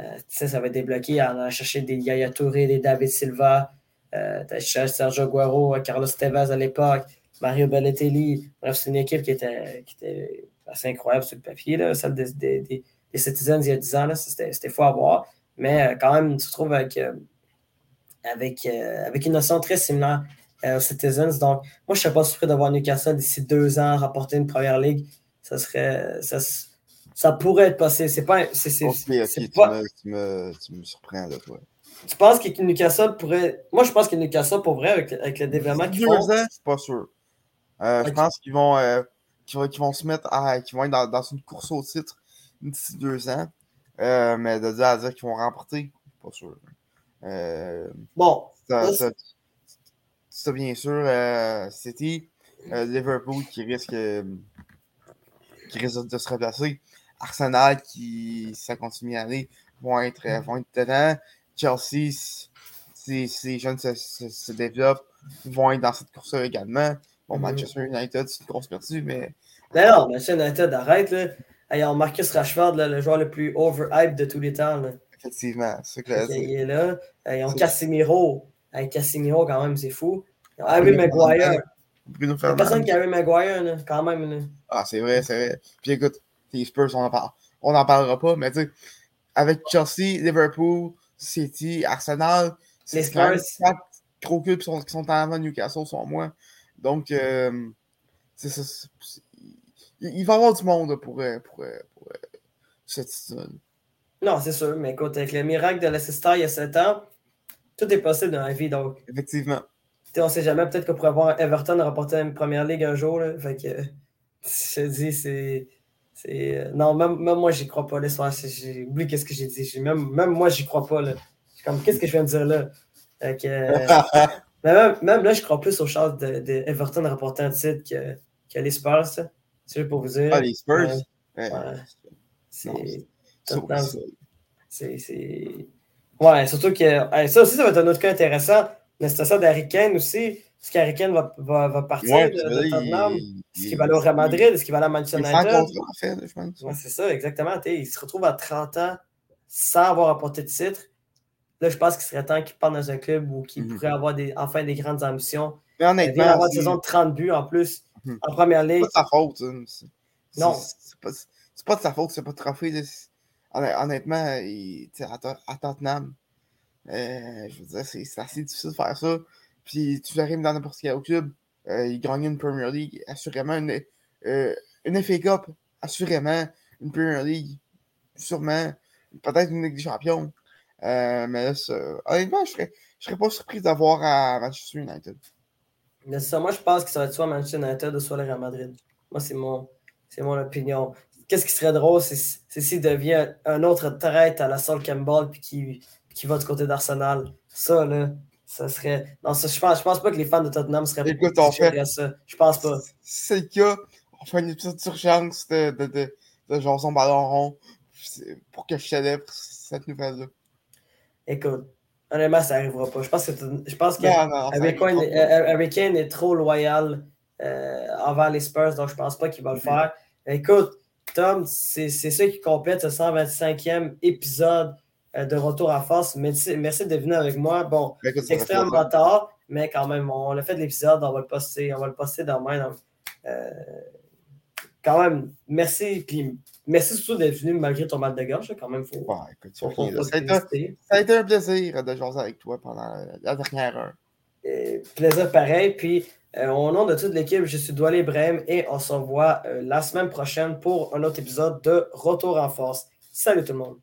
A: euh, ça va être débloqué en allant chercher des Yaya Touré, des David Silva, euh, Sergio Guaro, Carlos Tevez à l'époque, Mario Belletelli. Bref, c'est une équipe qui était, qui était assez incroyable sur le papier, là, celle des, des, des, des Citizens il y a 10 ans. C'était fou à voir. Mais euh, quand même, tu te trouves avec, euh, avec, euh, avec une notion très similaire aux Citizens. Donc, moi, je ne serais pas surpris d'avoir Newcastle d'ici deux ans remporter une première ligue. Ça serait, ça, Ça pourrait être possible. C'est pas. c'est c'est-
B: Ok, ok,
A: c'est
B: tu,
A: pas-
B: me, tu, me, tu me surprends là, toi.
A: Tu penses que Newcastle pourrait. Moi, je pense que Newcastle, pour vrai, avec, avec le développement qu'ils font.
B: ans, c'est pas sûr. Euh, Je pense qu'ils vont, euh, vont, se mettre à. qu'ils vont être dans, dans une course au titre d'ici deux ans. Euh, mais de dire à dire qu'ils vont remporter, pas sûr.
A: Bon,
B: ça, bien sûr, City, Liverpool qui risque, qui risque de se replacer. Arsenal qui, si ça continue à aller, vont être, vont être dedans. Chelsea, si, si jeunes se, se, se développent, vont être dans cette course-là également. Bon,
A: Mhm.
B: Manchester United, c'est une grosse perdue, mais
A: non, Manchester United, arrête, là. On Marcus Rashford, là, le joueur le plus overhyped de tous les temps. Là.
B: effectivement, c'est voulais
A: Il est là. Ils ont Casemiro. Casemiro, quand même, c'est fou. Ils ont Harry Maguire.
B: Bruno
A: Il y a personne qui a Harry Maguire, là, quand même. Là.
B: Ah, c'est vrai, c'est vrai. Puis écoute, les Spurs, on en parle. On n'en parlera pas, mais tu sais, avec Chelsea, Liverpool, City, Arsenal,
A: Les Spurs.
B: quatre gros clubs qui sont, qui sont en avant de Newcastle, sont moi. Donc, euh, c'est ça. Il, il va y avoir du monde pour, euh, pour, euh, pour, cette saison.
A: Non, c'est sûr, mais écoute, avec le miracle de Leicester il y a 7 ans, tout est possible dans la vie. Donc,
B: Effectivement.
A: on sait jamais, peut-être qu'on pourrait voir Everton remporter une première ligue un jour. Là. Fait que, je te dis, c'est. C'est euh, non, même, même moi, j'y crois pas. Là, soir, j'ai- oublié qu'est-ce que j'ai dit. J'ai- Même, même moi, j'y crois pas. Là. Comme, qu'est-ce que je viens de dire là? Que, mais même, même là, je crois plus aux chances de, de Everton remporter un titre que, que les Spurs. ça. C'est juste pour vous dire.
B: Ah, les Spurs?
A: Ouais,
B: euh,
A: C'est. C'est. c'est- Ouais, surtout que. ça aussi, ça va être un autre cas intéressant. C'est ça d'Harry Kane aussi. Est-ce qu'Harry Kane va, va, va partir
B: Ouais,
A: de,
B: il-
A: Tottenham?
B: il-
A: Est-ce qu'il va aller au Real Madrid? Est-ce qu'il va aller à Manchester
B: Il
A: United?
B: contrat, en fait, je pense.
A: Ouais, c'est ça, exactement. Il se retrouve à 30 ans sans avoir apporté de titre. Là, je pense qu'il serait temps qu'il parte dans un club où il
B: Mhm.
A: pourrait avoir des, enfin des grandes ambitions.
B: Mais
A: Il
B: honnêtement,
A: vient d'avoir une
B: c'est-
A: saison de 30 buts en plus
B: Mhm.
A: en première
B: c'est
A: ligue.
B: pas de sa faute. hein. C'est- c'est-
A: Non.
B: C'est pas, c'est pas de sa faute, c'est pas de trophée. C'est- Honnêtement, il- à, à Tottenham, euh, je veux dire, c'est c'est assez difficile de faire ça. Puis tu arrives dans n'importe quel club, euh, il gagne une Premier League, assurément une, euh, une FA Cup, assurément une Premier League, sûrement, peut-être une Ligue des Champions. Euh, mais là, honnêtement, je serais, je serais pas surpris d'avoir à Manchester United.
A: Moi, je pense que ça va être soit Manchester United ou soit le Real Madrid. Moi, c'est mon, mon opinion. Qu'est-ce qui serait drôle, c'est s'il devient un autre traite à la Sol Campbell puis qui, qui va du côté d'Arsenal. Ça, là, ça serait. Non, ça, je pense, je pense pas que les fans de Tottenham seraient
B: Écoute, on fait-
A: à ça. Je pense pas.
B: Si c'est le cas, on fait une petite urgence de, de, de, de Jason Ballon rond pour que je célèbre cette nouvelle-là.
A: Écoute, honnêtement, ça n'arrivera pas. Je pense que, je pense que
B: Non, non, ça
A: Harry Kane, Harry est trop loyal euh, envers les Spurs, donc je pense pas qu'il va le faire. Écoute, Tom, c'est ça qui complète ce 125e épisode de Retour à force. Merci, merci d'être venu avec moi. Bon, c'est extrêmement tard, mais quand même, on a fait de l'épisode, on va le poster, on va le poster demain. donc, euh, quand même, merci. Puis merci surtout d'être venu malgré ton mal de gorge. Quand même, faut,
B: Ouais, écoute,
A: faut, faut-
B: ça, a été,
A: féliciter.
B: ça a été un plaisir de jaser avec toi pendant la dernière heure.
A: Euh, plaisir pareil. Puis, euh, au nom de toute l'équipe, je suis Douala Ibrahim et on se revoit euh, la semaine prochaine pour un autre épisode de Retour en force. Salut tout le monde.